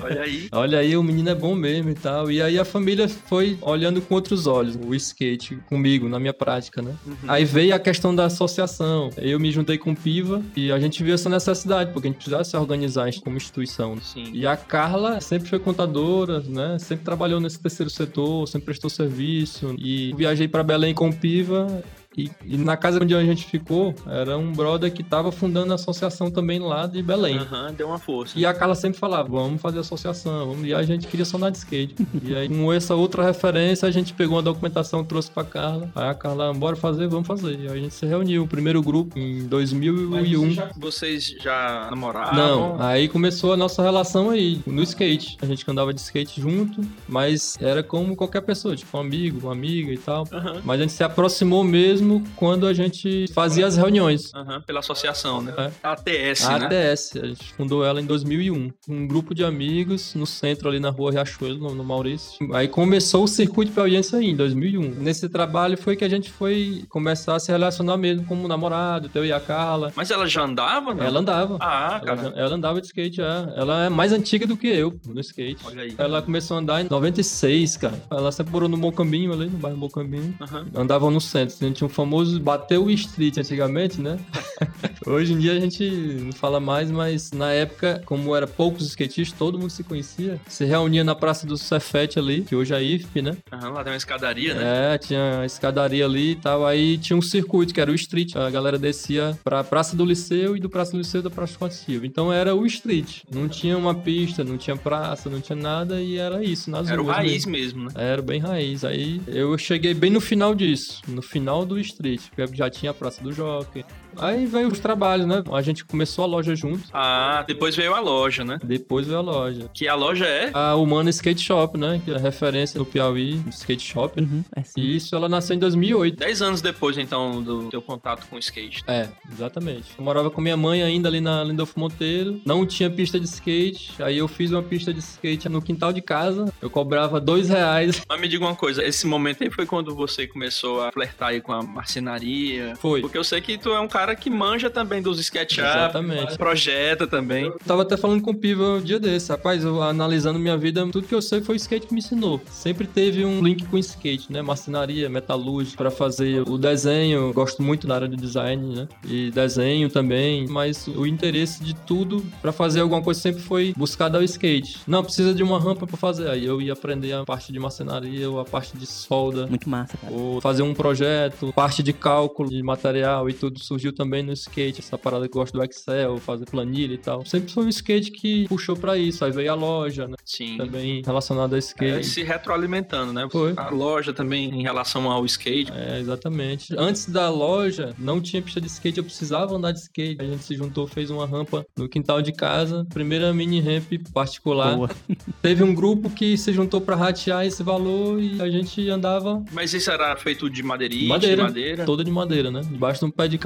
Olha aí. [laughs] olha aí, o menino é bom mesmo e tal. E aí a família foi olhando com outros olhos o skate comigo, na minha prática, né? Uhum. Aí veio a questão da associação. Eu me juntei com o Piva e a gente viu essa necessidade, porque a gente precisava se organizar como instituição. Sim. E a Carla sempre foi contadora, né? Sempre trabalhou nesse terceiro setor, sempre prestou serviço. E viajei para Belém com o Piva. E, e na casa onde a gente ficou, era um brother que tava fundando a associação também lá de Belém. Aham, deu uma força. E a Carla sempre falava, vamos fazer associação, vamos. E a gente queria só andar de skate. e aí, com essa outra referência, a gente pegou uma documentação, trouxe pra Carla. Aí a Carla, bora fazer, vamos fazer. E aí a gente se reuniu, o primeiro grupo, em 2001. Vocês já namoravam? Não, aí começou a nossa relação aí, no skate. A gente andava de skate junto, mas era como qualquer pessoa, tipo um amigo, uma amiga e tal. Aham. Mas a gente se aproximou mesmo quando a gente fazia as reuniões. Aham, pela associação, né? É. ATS, A né? ATS, a gente fundou ela em 2001. Um grupo de amigos no centro ali na rua Riachuelo, no, no Maurício. Aí começou o circuito piauiense aí, em 2001. Nesse trabalho foi que a gente foi começar a se relacionar mesmo como namorado, eu e a Carla. Mas ela já andava, não? Ela andava. Ah, Ela, cara. ela andava de skate já. Ela é mais antiga do que eu no skate. Olha aí. Ela começou a andar em 96, cara. Ela sempre morou no Bom Caminho ali, no bairro Bom Caminho. Aham. Andavam no centro. A gente tinha um famoso bateu o street antigamente, né? [laughs] Hoje em dia a gente não fala mais, mas na época, como era poucos skatistas, todo mundo se conhecia. Se reunia na Praça do Cefete ali, que hoje é a IFP, né? Aham, lá tem uma escadaria, né? É, tinha a escadaria ali e tal. Aí tinha um circuito, que era o street. A galera descia pra Praça do Liceu e do Praça do Liceu da Praça Fonte Silva. Então era o street. Não tinha uma pista, não tinha praça, não tinha nada e era isso, nas Era o ruas raiz mesmo. mesmo, né? Era bem raiz. Aí eu cheguei bem no final disso, no final do street, porque já tinha a Praça do Jockey. Aí veio os trabalhos, né? A gente começou a loja junto, Ah, depois veio a loja, né? depois veio a loja. Que a loja é. A Humana Skate Shop, né? Que é a referência no Piauí, do skate shop. Uhum, é sim. E isso ela nasceu em 2008. 10 anos depois, então, do teu contato com o skate. É, exatamente. Eu morava com minha mãe ainda ali na Lindolfo Monteiro. Não tinha pista de skate. Aí eu fiz uma pista de skate no quintal de casa. Eu cobrava dois reais. Mas me diga uma coisa, esse momento aí foi quando você começou a flertar aí com a marcenaria? Foi. Porque eu sei que tu é um cara que manja também dos SketchUp, Exatamente. projeta também. Tava até falando com o Piva um dia desse. Rapaz, eu analisando minha vida, tudo que eu sei foi o skate que me ensinou. Sempre teve um link com skate, né? Marcenaria, metalúrgica, pra fazer o desenho. Eu Gosto muito da área de design, né? E desenho também. Mas o interesse de tudo pra fazer alguma coisa sempre foi buscar dar o skate. Não, precisa de uma rampa pra fazer. Aí eu ia aprender a parte de marcenaria ou a parte de solda. Muito massa, cara. Ou fazer um projeto, parte de cálculo de material e tudo surgiu também no skate. Essa parada que eu gosto do Excel, fazer planilha e tal. Sempre foi o skate que puxou pra isso. Aí veio a loja, né? Sim. Também relacionado a É, skate. se retroalimentando, né? Foi. A loja também em relação ao skate. É, exatamente. Antes da loja, não tinha pista de skate, eu precisava andar de skate. A gente se juntou, fez uma rampa no quintal de casa, primeira mini ramp particular. Boa. [laughs] Teve um grupo que se juntou pra ratear esse valor e a gente andava Mas isso era feito de madeirite, Madeira. de madeira? toda de madeira, né? Debaixo de um pé de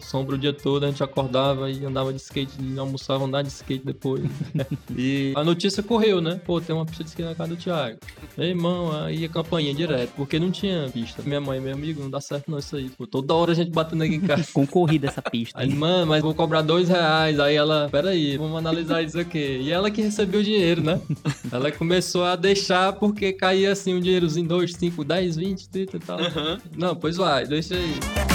sombra o dia todo, a gente acordava e andava de skate, e almoçava andar de skate depois. [laughs] e a notícia correu, né? Pô, tem uma pista de skate na casa do Thiago. Meu irmão, aí a campainha direto, porque não tinha pista. Minha mãe, meu amigo, não dá certo não isso aí. Pô, toda hora a gente batendo aqui em [laughs] casa. Concorrida essa pista. Aí, mano, mas vou cobrar dois reais. Aí ela, peraí, vamos analisar isso aqui. E ela que recebeu o dinheiro, né? Ela começou a deixar porque caía assim um dinheirozinho, dois, cinco, dez, vinte, trinta e tal. Aham. Não, pois vai, deixa aí.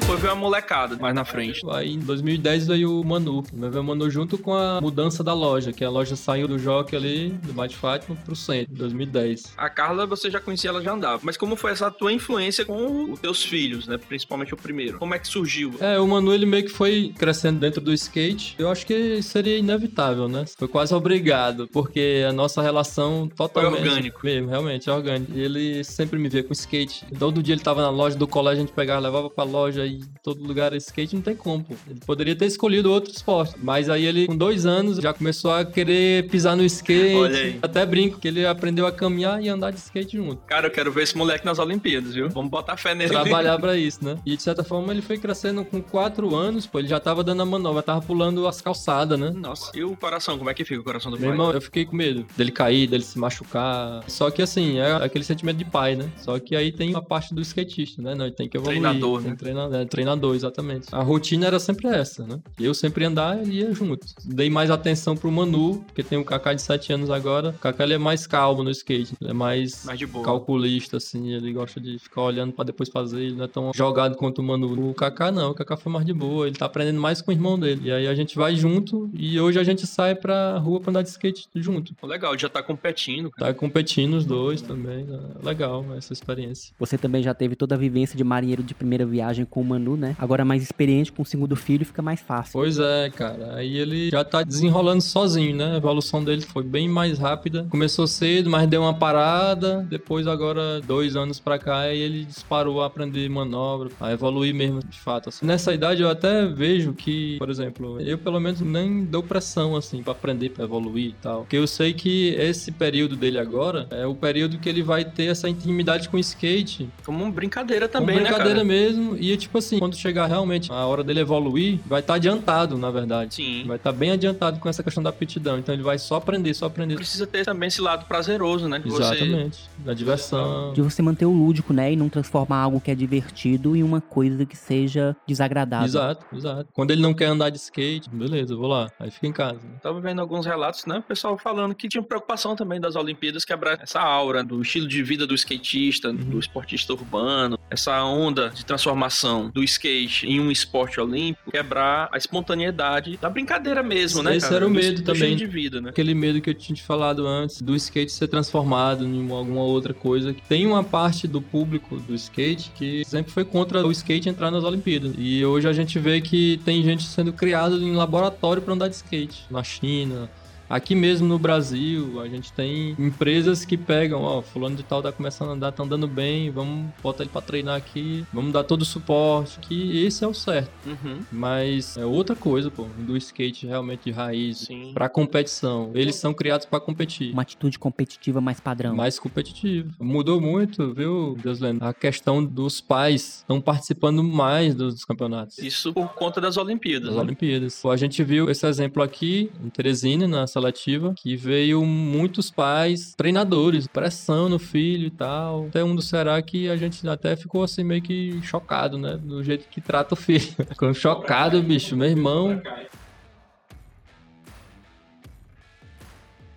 Depois veio a molecada mais na frente. Aí em 2010 veio o Manu. Veio o Manu junto com a mudança da loja, que a loja saiu do Jockey ali, do Bate Fátima, pro centro, em 2010. A Carla, você já conhecia, ela já andava. Mas como foi essa tua influência com os teus filhos, né? Principalmente o primeiro. Como é que surgiu? É, o Manu ele meio que foi crescendo dentro do skate. Eu acho que seria inevitável, né? Foi quase obrigado, porque a nossa relação totalmente. orgânico. Mesmo, realmente, é orgânico. Ele sempre me via com skate. Todo dia ele tava na loja do colégio, a gente pegava, levava pra loja em todo lugar skate, não tem como. pô. Ele poderia ter escolhido outro esporte. Mas aí ele, com dois anos, já começou a querer pisar no skate. Olha aí. Até brinco que ele aprendeu a caminhar e andar de skate junto. Cara, eu quero ver esse moleque nas Olimpíadas, viu? Vamos botar fé nele. trabalhar [laughs] pra isso, né? E de certa forma ele foi crescendo com quatro anos, pô, ele já tava dando a manobra, tava pulando as calçadas, né? Nossa, e o coração? Como é que fica o coração do Meu pai? irmão, eu fiquei com medo dele cair, dele se machucar. Só que assim, é aquele sentimento de pai, né? Só que aí tem a parte do skatista, né? Não, ele tem que evoluir. Treinador, tem né? treina- é, treinador, exatamente. A rotina era sempre essa, né? Eu sempre ia andar, ele ia junto. Dei mais atenção pro Manu, porque tem o Kaká de 7 anos agora. O Kaká ele é mais calmo no skate, ele é mais Mais de boa. calculista, assim, ele gosta de ficar olhando pra depois fazer, ele não é tão jogado quanto o Manu. O Kaká não, o Kaká foi mais de boa, ele tá aprendendo mais com o irmão dele. E aí a gente vai junto e hoje a gente sai pra rua pra andar de skate junto. Legal, já tá competindo. cara. Tá competindo os dois também, é legal essa experiência. Você também já teve toda a vivência de marinheiro de primeira viagem com o Manu, né? Agora mais experiente com o segundo filho fica mais fácil. Pois é, cara. Aí ele já tá desenrolando sozinho, né? A evolução dele foi bem mais rápida. Começou cedo, mas deu uma parada. Depois, agora, dois anos pra cá, aí ele disparou a aprender manobra, a evoluir mesmo, de fato. assim. Nessa idade, eu até vejo que, por exemplo, eu pelo menos nem dou pressão, assim, pra aprender, pra evoluir e tal. Porque eu sei que esse período dele agora é o período que ele vai ter essa intimidade com o skate Como uma brincadeira como também, brincadeira né, cara? mesmo. E, tipo tipo assim, quando chegar realmente a hora dele evoluir, vai estar adiantado, na verdade. Sim. Vai estar bem adiantado com essa questão da aptidão. Então ele vai só aprender, só aprender. Precisa ter também esse lado prazeroso, né? De você Exatamente. Da diversão. De você manter o lúdico, né? E não transformar algo que é divertido em uma coisa que seja desagradável. Exato, exato. Quando ele não quer andar de skate, beleza, vou lá. Aí fica em casa. Tava vendo alguns relatos, né? O pessoal falando que tinha preocupação também das Olimpíadas quebrar essa aura do estilo de vida do skatista, do esportista urbano, essa onda de transformação do skate em um esporte olímpico, quebrar a espontaneidade da brincadeira mesmo, né? Esse cara? era o Do- medo do também. de vida, né? Aquele medo que eu tinha te falado antes do skate ser transformado em alguma outra coisa. Tem uma parte do público do skate que sempre foi contra o skate entrar nas Olimpíadas. E hoje a gente vê que tem gente sendo criada em laboratório para andar de skate. Na China. Aqui mesmo no Brasil, a gente tem empresas que pegam, ó, fulano de tal tá começando a andar, tá andando bem, vamos botar ele pra treinar aqui, vamos dar todo o suporte, que esse é o certo. Uhum. Mas é outra coisa, pô, do skate realmente de raiz, Sim. pra competição. Eles são criados pra competir. Uma atitude competitiva mais padrão. Mais competitivo. Mudou muito, viu, Deus lendo? A questão dos pais estão participando mais dos campeonatos. Isso por conta das Olimpíadas. Das né? Olimpíadas. Pô, A gente viu esse exemplo aqui em Teresina, na seletiva, que veio muitos pais, treinadores, pressão no filho e tal. Até um do Ceará que a gente até ficou assim meio que chocado, né? Do jeito que trata o filho. [laughs] Ficou chocado, bicho. Meu irmão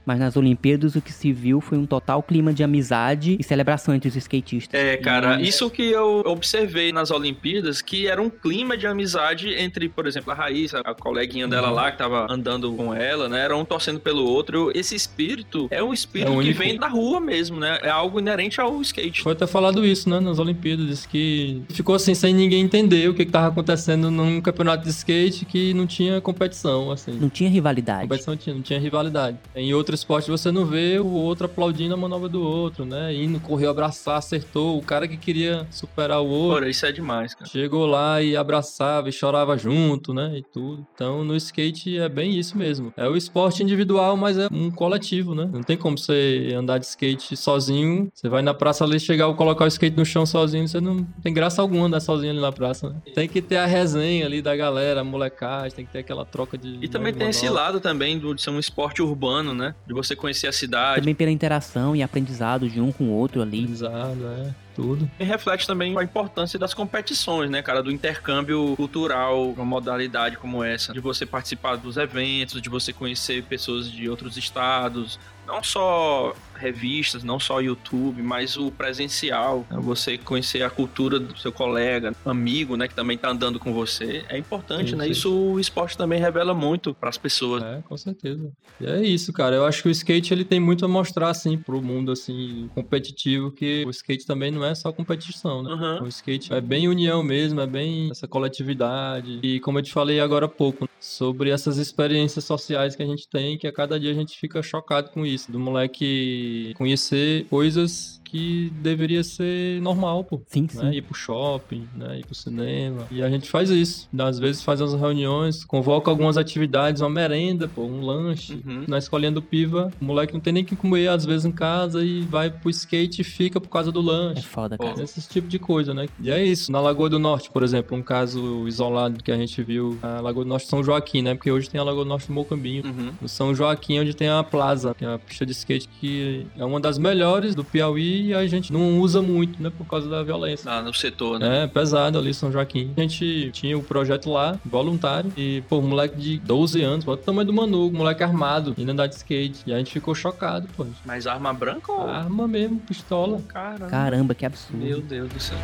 Mas nas Olimpíadas o que se viu foi um total clima de amizade e celebração entre os skatistas. É, cara, E- isso que eu observei nas Olimpíadas, que era um clima de amizade entre, por exemplo, a Raíssa, a coleguinha dela Uhum. lá, que tava andando com ela, né? Era um torcendo pelo outro. Esse espírito é um espírito É que único. vem da rua mesmo, né? É algo inerente ao skate. Foi até falado isso, né, nas Olimpíadas, que ficou assim sem ninguém entender o que que tava acontecendo num campeonato de skate que não tinha competição, assim. Não tinha rivalidade. Competição tinha, não tinha rivalidade. Em outro esporte você não vê o outro aplaudindo a manobra do outro, né? Indo, correu abraçar, acertou. O cara que queria superar o outro. Porra, isso é demais, cara. Chegou lá e abraçava e chorava junto, né? E tudo. Então, no skate é bem isso mesmo. É o esporte individual, mas é um coletivo, né? Não tem como você andar de skate sozinho. Você vai na praça ali, chegar ou colocar o skate no chão sozinho. Você não tem graça alguma andar sozinho ali na praça, né? Tem que ter a resenha ali da galera, molecagem, tem que ter aquela troca de. E também tem esse lado também do- de ser um esporte urbano, né? De você conhecer a cidade. Também pela interação e aprendizado de um com o outro ali. Aprendizado, é. Tudo. E reflete também a importância das competições, né, cara? Do intercâmbio cultural, uma modalidade como essa. De você participar dos eventos, de você conhecer pessoas de outros estados. Não só revistas, não só YouTube, mas o presencial. né? Você conhecer a cultura do seu colega, amigo, né? Que também tá andando com você. É importante, Sim, né? sim. Isso o esporte também revela muito pras pessoas. É, com certeza. E é isso, cara. Eu acho que o skate ele tem muito a mostrar, assim, pro mundo, assim, competitivo, que o skate também não é só competição, né? Aham. O skate é bem união mesmo, é bem essa coletividade. E como eu te falei agora há pouco, sobre essas experiências sociais que a gente tem, que a cada dia a gente fica chocado com isso. Do moleque conhecer coisas que deveria ser normal, pô. Sim, sim. Né? Ir pro shopping, né? Ir pro cinema. E a gente faz isso. Às vezes faz umas reuniões, convoca algumas atividades, uma merenda, pô, um lanche. Uhum. Na escolinha do Piva, o moleque não tem nem que comer, às vezes, em casa e vai pro skate e fica por causa do É lanche. foda, Pô. cara. Esse tipo de coisa, né? E é isso. Na Lagoa do Norte, por exemplo, um caso isolado que a gente viu, a Lagoa do Norte São Joaquim, né? Porque hoje tem a Lagoa do Norte do Mocambinho. Uhum. No São Joaquim, onde tem a Plaza, que é a pista de skate que é uma das melhores do Piauí e a gente não usa muito, né? Por causa da violência. Lá no setor, né? É, pesado ali, São Joaquim. A gente tinha o projeto lá, voluntário, e, pô, um moleque de 12 anos, pô, o tamanho do Manu, um moleque armado, indo andar de skate. E a gente ficou chocado, pô. Mas arma branca ou. Arma mesmo, pistola. Caramba. Caramba, que absurdo. Meu Deus do céu.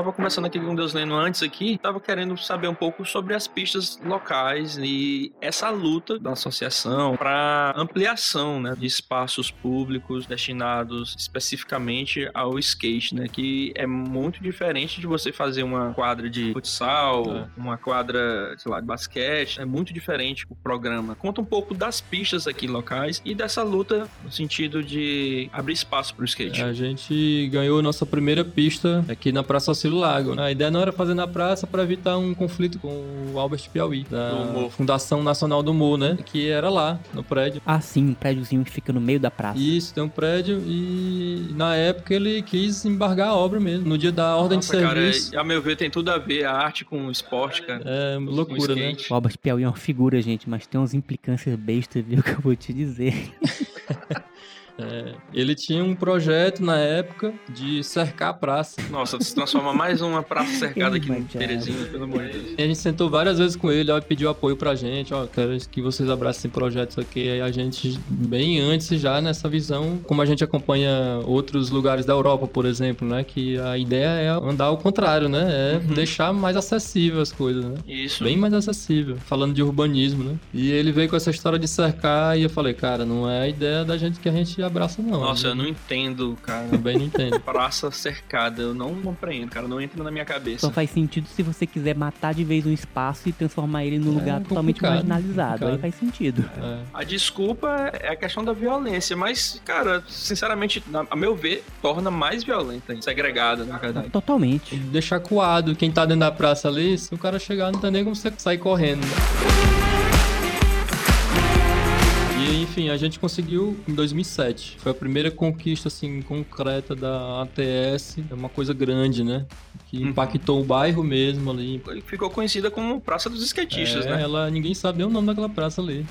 Tava conversando aqui com Deus Lendo antes aqui, tava querendo saber um pouco sobre as pistas locais e essa luta da associação para ampliação, né, de espaços públicos destinados especificamente ao skate, né, que é muito diferente de você fazer uma quadra de futsal, É. uma quadra, sei lá, de basquete, é muito diferente o programa. Conta um pouco das pistas aqui locais e dessa luta no sentido de abrir espaço para o skate. A gente ganhou nossa primeira pista aqui na Praça Cílio Auxílio Lago. A ideia não era fazer na praça para evitar um conflito com o Albert Piauí, da Fundação Nacional do Humor, né? Que era lá, no prédio. Ah, sim, um prédiozinho que fica no meio da praça. Isso, tem um prédio e na época ele quis embargar a obra mesmo, no dia da ordem Nossa, de cara, serviço. é- a meu ver tem tudo a ver a arte com o esporte, cara. É loucura, né? O Albert Piauí é uma figura, gente, mas tem umas implicâncias bestas, viu, [laughs] que eu vou te dizer. [laughs] É, ele tinha um projeto na época de cercar a praça. Nossa, se transforma mais uma praça cercada aqui em Ai, Teresina, pelo amor de Deus. E a gente sentou várias vezes com ele, ó, e pediu apoio pra gente, ó, quero que vocês abracem projetos aqui. Aí a gente, bem antes já nessa visão, como a gente acompanha outros lugares da Europa, por exemplo, né, que a ideia é andar ao contrário, né, é deixar mais acessível as coisas, né. Isso. Bem mais acessível, falando de urbanismo, né? E ele veio com essa história de cercar e eu falei, cara, não é a ideia da gente que a gente abraça, não. Nossa, eu não entendo, cara. Também não entendo. Praça cercada, eu não compreendo, cara. Não entra na minha cabeça. Só faz sentido se você quiser matar de vez um espaço e transformar ele num É lugar totalmente complicado, marginalizado. Aí faz sentido. É. A desculpa é a questão da violência, mas, cara, sinceramente, a meu ver, torna mais violenta, segregada, na verdade. Totalmente. deixar coado quem tá dentro da praça ali, se o cara chegar, não tem nem como você sair correndo. né? Enfim, a gente conseguiu em 2007. Foi a primeira conquista assim concreta da ATS, é uma coisa grande, né? Que Uhum. impactou o bairro mesmo ali. Ficou conhecida como Praça dos Skatistas, É, né? ela, ninguém sabe nem o nome daquela praça ali.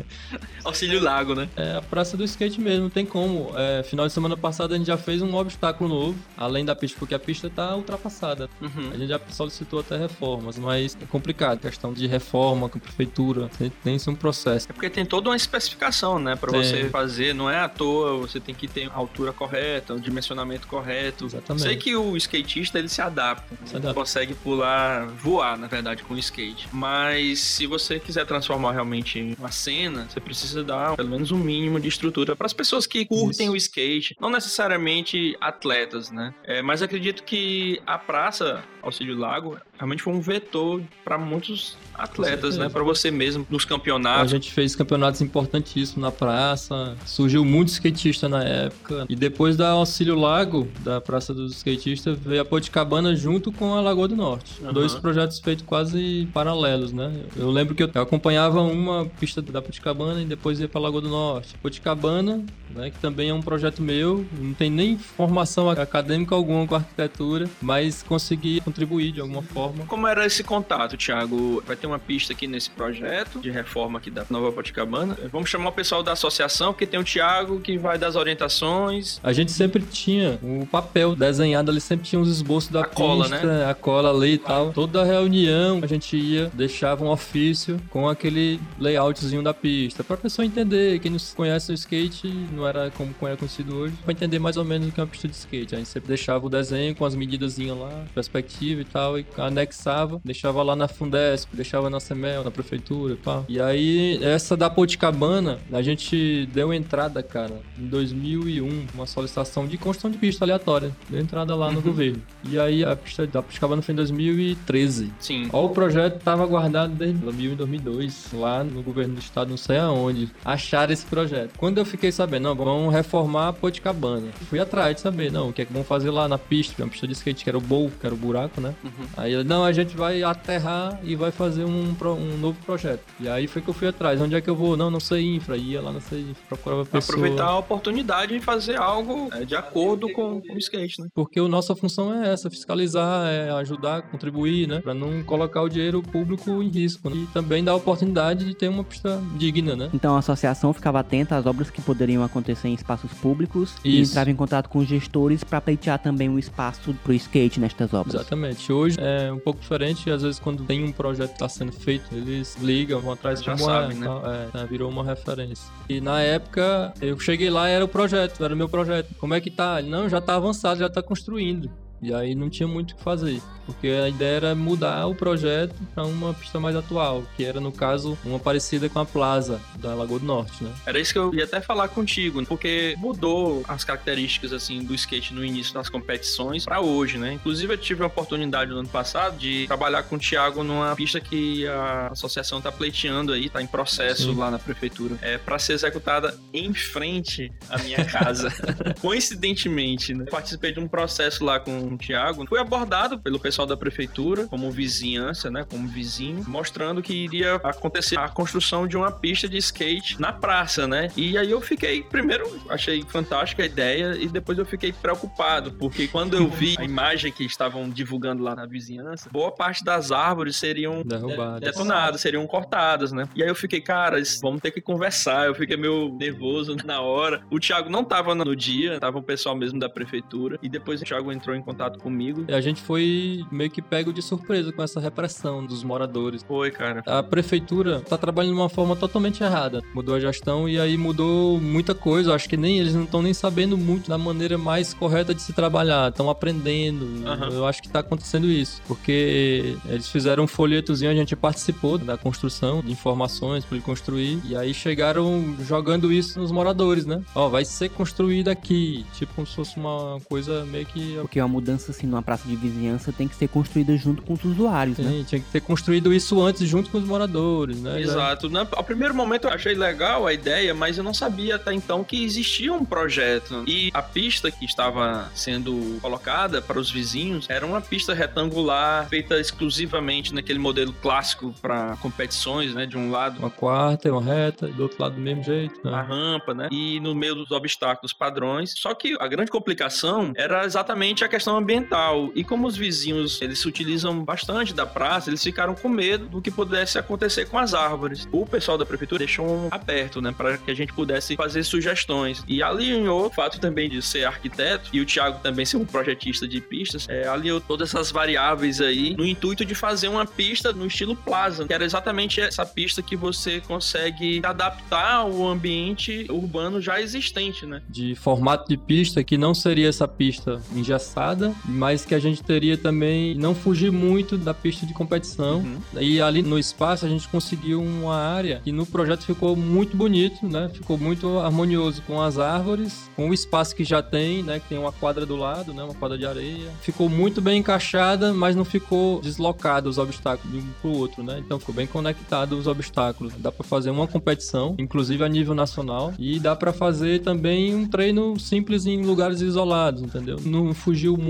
[laughs] Auxílio Lago, né? É a praça do skate mesmo, não tem como. É, final de semana passada a gente já fez um obstáculo novo, além da pista, porque a pista tá ultrapassada. Uhum. A gente já solicitou até reformas, mas é complicado. Questão de reforma com a prefeitura, tem, tem um processo. É porque tem toda uma especificação, né? Pra Tem. você fazer, não é à toa, você tem que ter a altura correta, o dimensionamento correto. Exatamente. Sei que o skatista ele se adapta, Se adapta. consegue pular, voar, na verdade, com o skate. Mas se você quiser transformar realmente uma cena, você precisa dar pelo menos um mínimo de estrutura para as pessoas que curtem Isso. o skate, não necessariamente atletas, né? É, mas acredito que a praça Auxílio Lago realmente foi um vetor para muitos atletas, né? Para você mesmo nos A campeonatos. gente fez campeonatos importantíssimos na praça, surgiu muito skatista na época. E depois da Auxílio Lago, da Praça dos Skatistas, veio a Poticabana junto com a Lagoa do Norte. Aham. Dois projetos feitos quase paralelos, né? Eu lembro que eu acompanhava uma pista da Poticabana e depois ia pra Lagoa do Norte. Poticabana, né, que também é um projeto meu, não tem nem formação acadêmica alguma com arquitetura, mas consegui contribuir de alguma forma. Como era esse contato, Thiago? Vai ter uma pista aqui nesse projeto de reforma aqui da Nova Poticabana. Vamos chamar o pessoal da associação, porque tem o Thiago que vai dar as orientações. A gente sempre tinha o papel desenhado ali, sempre tinha uns esboços da A cola, pista, né? a cola ali e tal. Toda reunião a gente ia, deixava um ofício com aquele layoutzinho da pista, pra pessoa entender. Quem não conhece o skate, não era como é conhecido hoje, pra entender mais ou menos o que é uma pista de skate. A gente sempre deixava o desenho com as medidazinhas lá, perspectiva e tal, e anexava, deixava lá na Fundesp, deixava na CEMEL, na prefeitura e tal. E aí, essa da Poticabana, a gente deu entrada, cara, em 2001, uma solicitação de construção de pista aleatória. Deu entrada lá no governo. E aí, a pista da Poticabana foi em 2013. Sim. Ó, o projeto estava guardado desde 2001 e 2002, lá no governo do estado, não sei aonde. Acharam esse projeto. Quando eu fiquei sabendo, não, vamos reformar a Poticabana. Fui atrás de saber, não, o que é que vão fazer lá na pista, uma pista de skate, que era o bowl, que era o buraco, né? Uhum. Aí não, a gente vai aterrar e vai fazer um, pro- um novo projeto. E aí foi que eu fui atrás. Onde é que eu vou? Não, não sei infra. Ia lá, não sei infra, procurava pessoa. Aproveitar a oportunidade de fazer algo é, de acordo com, com o skate, né? Porque a nossa função é essa, fiscalizar, é ajudar, contribuir, né? Pra não colocar o dinheiro público em risco. né? E também dar a oportunidade de ter uma pista digna, né? Então a associação ficava atenta às obras que poderiam acontecer em espaços públicos e Isso. entrava em contato com os gestores para pleitear também um espaço pro skate nestas obras. Exatamente. Hoje é um pouco diferente, às vezes quando tem um projeto que está sendo feito, eles ligam, vão atrás Já como sabem, é, né? tal, é, é, virou uma referência. E na época, eu cheguei lá era o projeto, era o meu projeto. Como é que tá? Ele, Não, já tá avançado, já tá construindo. E aí não tinha muito o que fazer, porque a ideia era mudar o projeto para uma pista mais atual, que era no caso uma parecida com a Plaza da Lagoa do Norte, né? Era isso que eu ia até falar contigo, porque mudou as características assim do skate no início das competições pra hoje, né? Inclusive eu tive a oportunidade no ano passado de trabalhar com o Thiago numa pista que a associação tá pleiteando aí, tá em processo Sim. lá na prefeitura, é para ser executada em frente à minha casa. [laughs] Coincidentemente, né? Participei de um processo lá com com o Thiago, fui abordado pelo pessoal da prefeitura como vizinhança, né, como vizinho, mostrando que iria acontecer a construção de uma pista de skate na praça, né? E aí eu fiquei, primeiro, achei fantástica a ideia e depois eu fiquei preocupado, porque quando eu vi a imagem que estavam divulgando lá na vizinhança, boa parte das árvores seriam Derrubadas. detonadas, seriam cortadas, né? E aí eu fiquei, cara, vamos ter que conversar. Eu fiquei meio nervoso [laughs] na hora. O Thiago não tava no dia, tava o pessoal mesmo da prefeitura. E depois o Thiago entrou em contato comigo. E a gente foi meio que pego de surpresa com essa repressão dos moradores. Foi, cara. A prefeitura tá trabalhando de uma forma totalmente errada. Mudou a gestão e aí mudou muita coisa. Eu acho que nem eles não estão nem sabendo muito da maneira mais correta de se trabalhar. Estão aprendendo. Aham. Eu acho que tá acontecendo isso. Porque eles fizeram um folhetozinho, a gente participou da construção de informações para ele construir. E aí chegaram jogando isso nos moradores, né? Ó, vai ser construído aqui. Tipo como se fosse uma coisa meio que Porque uma mudança assim numa praça de vizinhança tem que ser construída junto com os usuários, né? Sim, tinha que ter construído isso antes junto com os moradores, né? Exato. Na- ao primeiro momento eu achei legal a ideia, mas eu não sabia até então que existia um projeto. E a pista que estava sendo colocada para os vizinhos era uma pista retangular, feita exclusivamente naquele modelo clássico para competições, né? De um lado Uma quarta e uma reta, e do outro lado do mesmo jeito, a né? rampa, né? E no meio dos obstáculos padrões. Só que a grande complicação era exatamente a questão ambiental. E como os vizinhos, eles se utilizam bastante da praça, eles ficaram com medo do que pudesse acontecer com as árvores. O pessoal da prefeitura deixou aberto, né, para que a gente pudesse fazer sugestões. E alinhou o fato também de ser arquiteto e o Thiago também ser um projetista de pistas, é, alinhou todas essas variáveis aí no intuito de fazer uma pista no estilo plaza, que era exatamente essa pista que você consegue adaptar ao ambiente urbano já existente, né? De formato de pista, que não seria essa pista engessada, mas que a gente teria também não fugir muito da pista de competição. Uhum. E ali no espaço a gente conseguiu uma área que no projeto ficou muito bonito, né? Ficou muito harmonioso com as árvores, com o espaço que já tem, né? Que tem uma quadra do lado, né? Uma quadra de areia. Ficou muito bem encaixada, mas não ficou deslocado os obstáculos de um pro outro, né? Então ficou bem conectado os obstáculos. Dá pra fazer uma competição, inclusive a nível nacional, e dá pra fazer também um treino simples em lugares isolados, entendeu? Não fugiu muito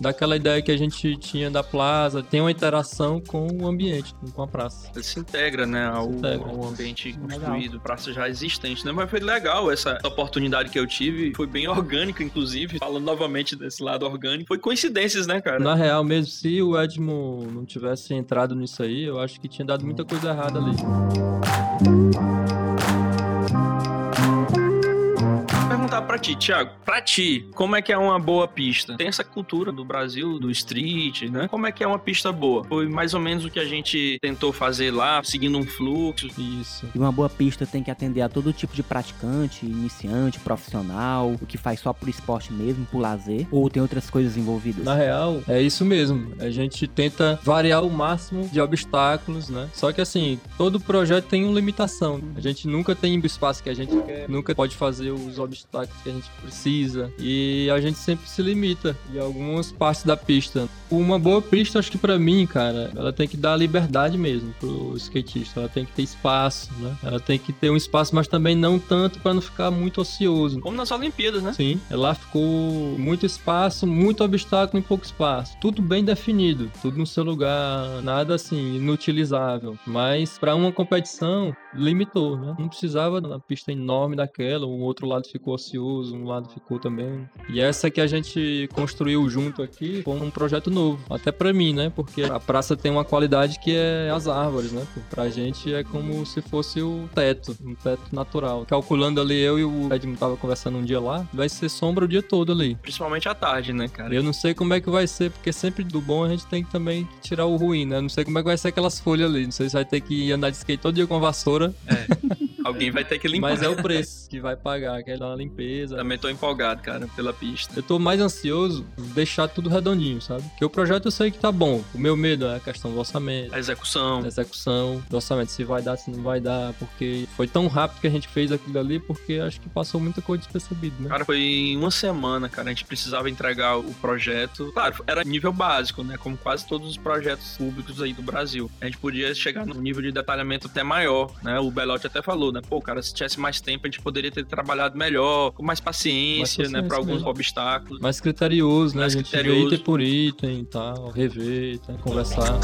daquela ideia que a gente tinha da plaza, tem uma interação com o ambiente, com a praça. Ele se integra, né, ao, integra. ao ambiente Legal. construído, praça já existente, né? Mas foi legal essa oportunidade que eu tive, foi bem orgânico, inclusive, falando novamente desse lado orgânico. Foi coincidências, né, cara? Na real mesmo, se o Edmo não tivesse entrado nisso aí, eu acho que tinha dado muita coisa errada ali. Perguntar pra ti, Thiago. Pra ti, como é que é uma boa pista? Tem essa cultura do Brasil, do street, né? Como é que é uma pista boa? Foi mais ou menos o que a gente tentou fazer lá, seguindo um fluxo. Isso. E uma boa pista tem que atender a todo tipo de praticante, iniciante, profissional, o que faz só por esporte mesmo, por lazer, ou tem outras coisas envolvidas. Na real, é isso mesmo. A gente tenta variar o máximo de obstáculos, né? Só que assim, todo projeto tem uma limitação. A gente nunca tem o espaço que a gente quer, nunca pode fazer os obstáculos que a gente precisa. E a gente sempre se limita em algumas partes da pista. Uma boa pista, acho que pra mim, cara, ela tem que dar liberdade mesmo pro skatista. Ela tem que ter espaço, né? Ela tem que ter um espaço, mas também não tanto pra não ficar muito ocioso. Como nas Olimpíadas, né? Sim, lá ficou muito espaço, muito obstáculo em pouco espaço. Tudo bem definido, tudo no seu lugar, nada assim, inutilizável. Mas para uma competição, limitou, né? Não precisava de uma pista enorme daquela, o outro lado ficou ocioso, um lado ficou também. E essa que a gente construiu junto aqui foi um projeto novo, até para mim, né? Porque a praça tem uma qualidade que é as árvores, né? Pra gente é como se fosse o teto, um teto natural. Calculando ali, eu e o Edmund tava conversando um dia lá, vai ser sombra o dia todo ali. Principalmente à tarde, né, cara? Eu não sei como é que vai ser, porque sempre do bom a gente tem que também tirar o ruim, né? Eu não sei como é que vai ser aquelas folhas ali. Não sei se vai ter que andar de skate todo dia com a vassoura, [laughs] Alguém vai ter que limpar. mas é o preço que vai pagar, que é dar uma limpeza. Também tô empolgado, cara, pela pista. Eu tô mais ansioso de deixar tudo redondinho, sabe? Porque o projeto eu sei que tá bom. O meu medo é a questão do orçamento. A execução. da execução, do orçamento, se vai dar, se não vai dar, porque foi tão rápido que a gente fez aquilo ali, porque acho que passou muita coisa despercebida, né? Cara, foi em uma semana, cara. A gente precisava entregar o projeto. Claro, era nível básico, né? Como quase todos os projetos públicos aí do Brasil. A gente podia chegar num nível de detalhamento até maior, né? O Belotti até falou, né? Pô, cara, se tivesse mais tempo, a gente poderia ter trabalhado melhor, com mais paciência, Mais né? Pra paciência alguns mesmo. obstáculos. Mais criterioso, né? Mais a gente vê criterioso. item por item e tal, rever, tá? conversar.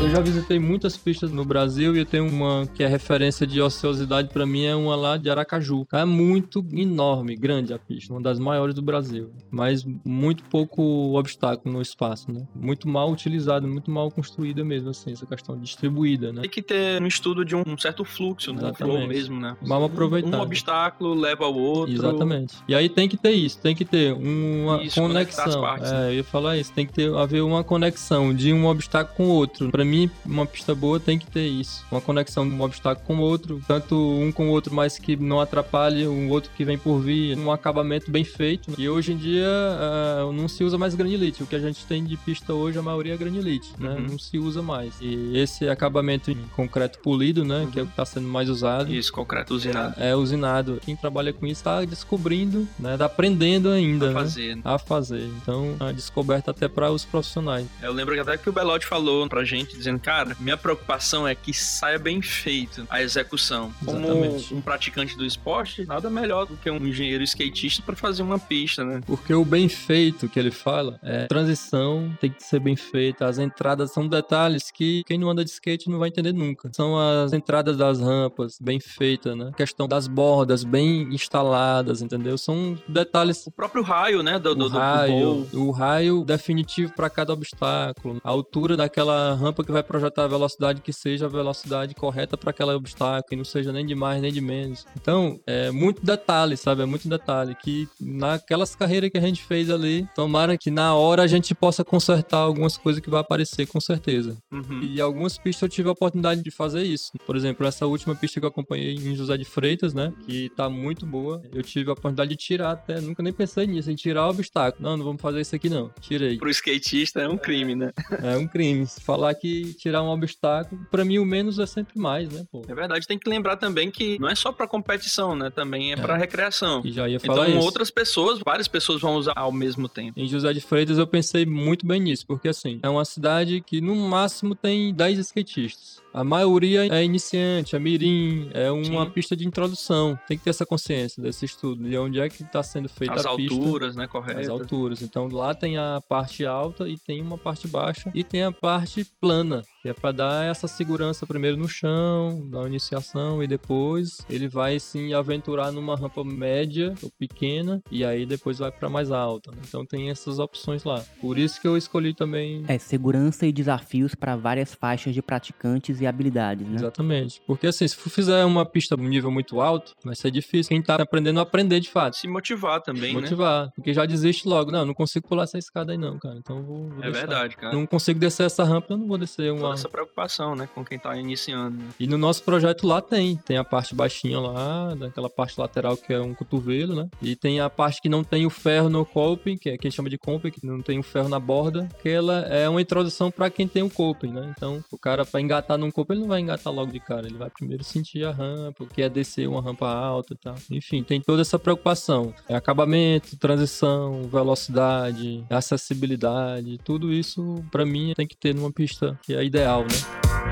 Eu já visitei muitas pistas no Brasil e eu tenho uma que é referência de ociosidade pra mim, é uma lá de Aracaju. É muito enorme, grande a pista, uma das maiores do Brasil. Mas muito pouco obstáculo no espaço, né? Muito mal utilizada, muito mal construída mesmo, assim, essa questão distribuída, né? Tem que ter um estudo de um, certo fluxo, né? Flow mesmo, né? Mal aproveitado. Um obstáculo leva ao outro. Exatamente. E aí tem que ter isso, tem que ter uma Isso, conexão. partes, é, eu ia falar isso, tem que ter haver uma conexão de um obstáculo com o outro. Pra mim, uma pista boa tem que ter isso. Uma conexão de um obstáculo com o outro, tanto um com o outro, mas que não atrapalhe o outro que vem por vir, um acabamento bem feito. E hoje em dia ah, não se usa mais granilite. O que a gente tem de pista hoje, a maioria é granilite, né? Uhum. Não se usa mais. E esse acabamento em concreto polido, né, que é o que está sendo mais usado. Isso, concreto usinado. É usinado. Quem trabalha com isso está descobrindo, né? Tá aprendendo ainda, Pra né? fazer. né? A fazer. Então, a descoberta até para os profissionais. Eu lembro que até que o Belotti falou pra gente, dizendo, cara, minha preocupação é que saia bem feito a execução. Como Exatamente. um praticante do esporte, nada melhor do que um engenheiro skatista pra fazer uma pista, né? Porque o bem feito que ele fala é transição tem que ser bem feita. As entradas são detalhes que quem não anda de skate não vai entender nunca. São as entradas das rampas bem feitas, né? A questão das bordas bem instaladas, entendeu? São detalhes O próprio raio, né, do, do, o do raio, bowl. o raio definitivo para cada obstáculo, a altura daquela rampa que vai projetar a velocidade que seja a velocidade correta para aquele obstáculo e não seja nem de mais nem de menos. Então, é muito detalhe, sabe? É muito detalhe que naquelas carreiras que a gente fez ali, tomara que na hora a gente possa consertar algumas coisas que vai aparecer com certeza. Uhum. E algumas pistas eu tive a oportunidade de fazer isso. Por exemplo, essa última pista que eu acompanhei em José de Freitas, né? Que tá muito boa. Eu tive a oportunidade de tirar até, nunca nem pensei nisso, em tirar o obstáculo. Não, não vamos fazer isso aqui não. Tirei. Pro skatista é um crime, né? É um crime. Se falar que tirar um obstáculo, pra mim o menos é sempre mais, né, pô? É verdade, tem que lembrar também que não é só pra competição, né? Também é, pra recreação. E já ia falar Então isso. outras pessoas, várias pessoas vão usar ao mesmo tempo. Em José de Freitas eu pensei muito bem nisso, porque assim, é uma cidade que no máximo tem 10 skatistas. A maioria é iniciante, é mirim, é uma Sim. pista de introdução. Tem que ter essa consciência desse estudo, de onde é que está sendo feita As a pista. alturas, né? As Correto. alturas. Então lá tem a parte alta e tem uma parte baixa e tem a parte plana, que é para dar essa segurança primeiro no chão, dar uma iniciação e depois ele vai se aventurar numa rampa média ou pequena e aí depois vai para mais alta. né? Então tem essas opções lá. Por isso que eu escolhi também É, segurança e desafios para várias faixas de praticantes e habilidades, né? Exatamente. Porque assim, se for fizer uma pista um nível muito alto, vai ser difícil. Quem tá aprendendo a aprender de fato. Se motivar também, né? Motivar. Porque já desiste logo. Não, não consigo pular essa escada aí não, cara. Então vou, vou É deixar. verdade, cara. Não consigo descer essa rampa, eu não vou descer Toda uma. essa preocupação, né? Com quem tá iniciando. né? E no nosso projeto lá tem. Tem a parte baixinha lá, daquela parte lateral que é um cotovelo, né? E tem a parte que não tem o ferro no coping, que é que a gente chama de coping, que não tem o ferro na borda, que ela é uma introdução pra quem tem o coping, né? Então, o cara pra engatar num coping, ele não vai engatar logo de cara, ele vai primeiro sentir a rampa, o que é descer uma rampa alta e tal. Enfim, tem toda essa preocupação. É acabamento, transição, velocidade, acessibilidade, tudo isso pra mim tem que ter numa pista que é ideal, né?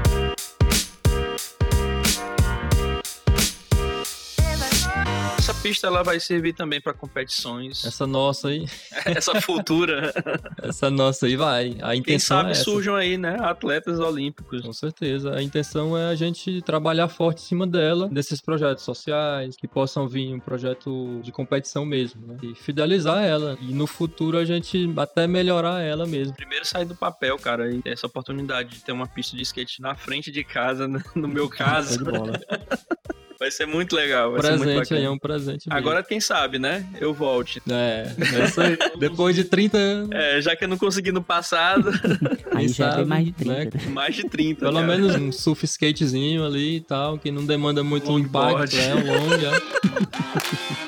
Essa pista ela vai servir também pra competições. Essa nossa aí, [laughs] Essa futura. essa nossa aí vai. A Quem intenção sabe é surjam aí, né? Atletas olímpicos. Com certeza. A intenção é a gente trabalhar forte em cima dela, desses projetos sociais, que possam vir um projeto de competição mesmo, né? E fidelizar ela. E no futuro a gente até melhorar ela mesmo. Primeiro sair do papel, cara, e ter essa oportunidade de ter uma pista de skate na frente de casa, né? no meu caso. [laughs] Vai ser muito legal. Vai ser muito presente aí, é um presente mesmo. Agora, quem sabe, né? Eu volte. É, é isso aí. [laughs] Depois de 30 anos, É, já que eu não consegui no passado, [laughs] Aí já é sabe, mais de 30. né? né? mais de 30. pelo cara. menos um surf skatezinho ali e tal, que não demanda muito Longboard. impacto, é um long, é. [laughs]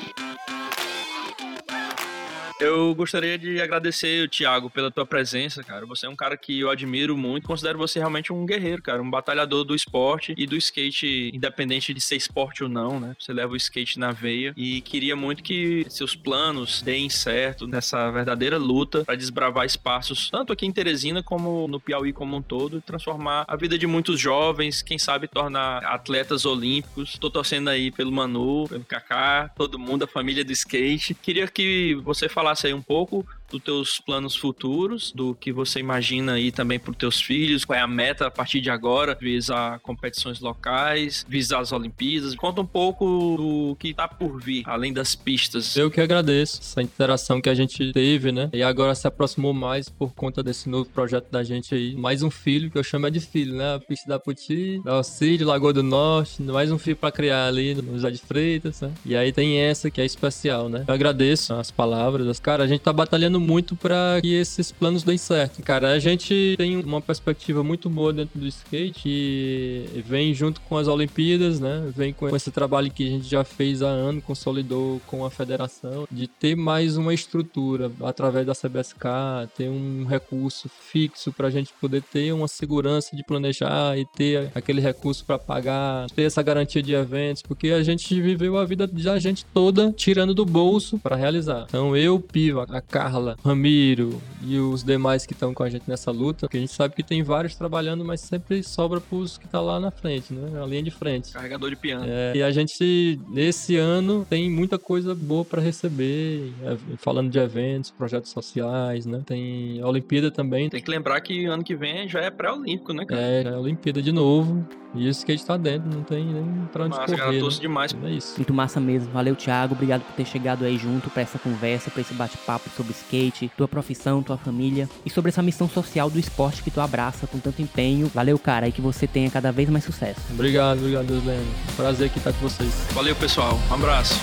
Eu gostaria de agradecer, Thiago, pela tua presença, cara. Você é um cara que eu admiro muito. Considero você realmente um guerreiro, cara. Um batalhador do esporte e do skate, independente de ser esporte ou não, né? Você leva o skate na veia. E queria muito que seus planos deem certo nessa verdadeira luta para desbravar espaços, tanto aqui em Teresina como no Piauí como um todo, e transformar a vida de muitos jovens, quem sabe tornar atletas olímpicos. Tô torcendo aí pelo Manu, pelo Kaká, todo mundo, a família do skate. Queria que você falasse falasse aí um pouco dos teus planos futuros, do que você imagina aí também para os teus filhos, qual é a meta a partir de agora, visar competições locais, visar as Olimpíadas. Conta um pouco do que está por vir, além das pistas. Eu que agradeço essa interação que a gente teve, né? E agora se aproximou mais por conta desse novo projeto da gente aí. Mais um filho, que eu chamo é de filho, né? A pista da Puti, da Auxílio, Lagoa do Norte, mais um filho para criar ali no José de Freitas, né? E aí tem essa que é especial, né? Eu agradeço as palavras. Cara, a gente tá batalhando muito para que esses planos deem certo. Cara, a gente tem uma perspectiva muito boa dentro do skate e vem junto com as Olimpíadas, né? Vem com esse trabalho que a gente já fez há ano, consolidou com a federação, de ter mais uma estrutura através da CBSK, ter um recurso fixo para a gente poder ter uma segurança de planejar e ter aquele recurso para pagar, ter essa garantia de eventos, porque a gente viveu a vida da gente toda tirando do bolso para realizar. Então eu, Piva, a Carla, Ramiro e os demais que estão com a gente nessa luta, porque a gente sabe que tem vários trabalhando, mas sempre sobra pros que tá lá na frente, né? Na linha de frente. Carregador de piano. É, e a gente, nesse ano, tem muita coisa boa para receber, é, falando de eventos, projetos sociais, né? Tem a Olimpíada também. Tem que lembrar que ano que vem já é pré-olímpico, né, cara? É, é a Olimpíada de novo. E o skate tá dentro, não tem nem pra onde massa, correr. Cara, né? demais. É isso. Muito massa mesmo. Valeu, Thiago. Obrigado por ter chegado aí junto para essa conversa, para esse bate-papo sobre skate, tua profissão, tua família e sobre essa missão social do esporte que tu abraça com tanto empenho. Valeu, cara, e que você tenha cada vez mais sucesso. Obrigado, obrigado, Deus Lendo. Prazer aqui estar com vocês. Valeu, pessoal. Um abraço.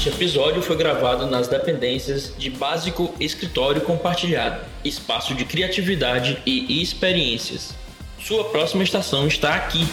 Este episódio foi gravado nas dependências de Básico Escritório Compartilhado, espaço de criatividade e experiências. Sua próxima estação está aqui.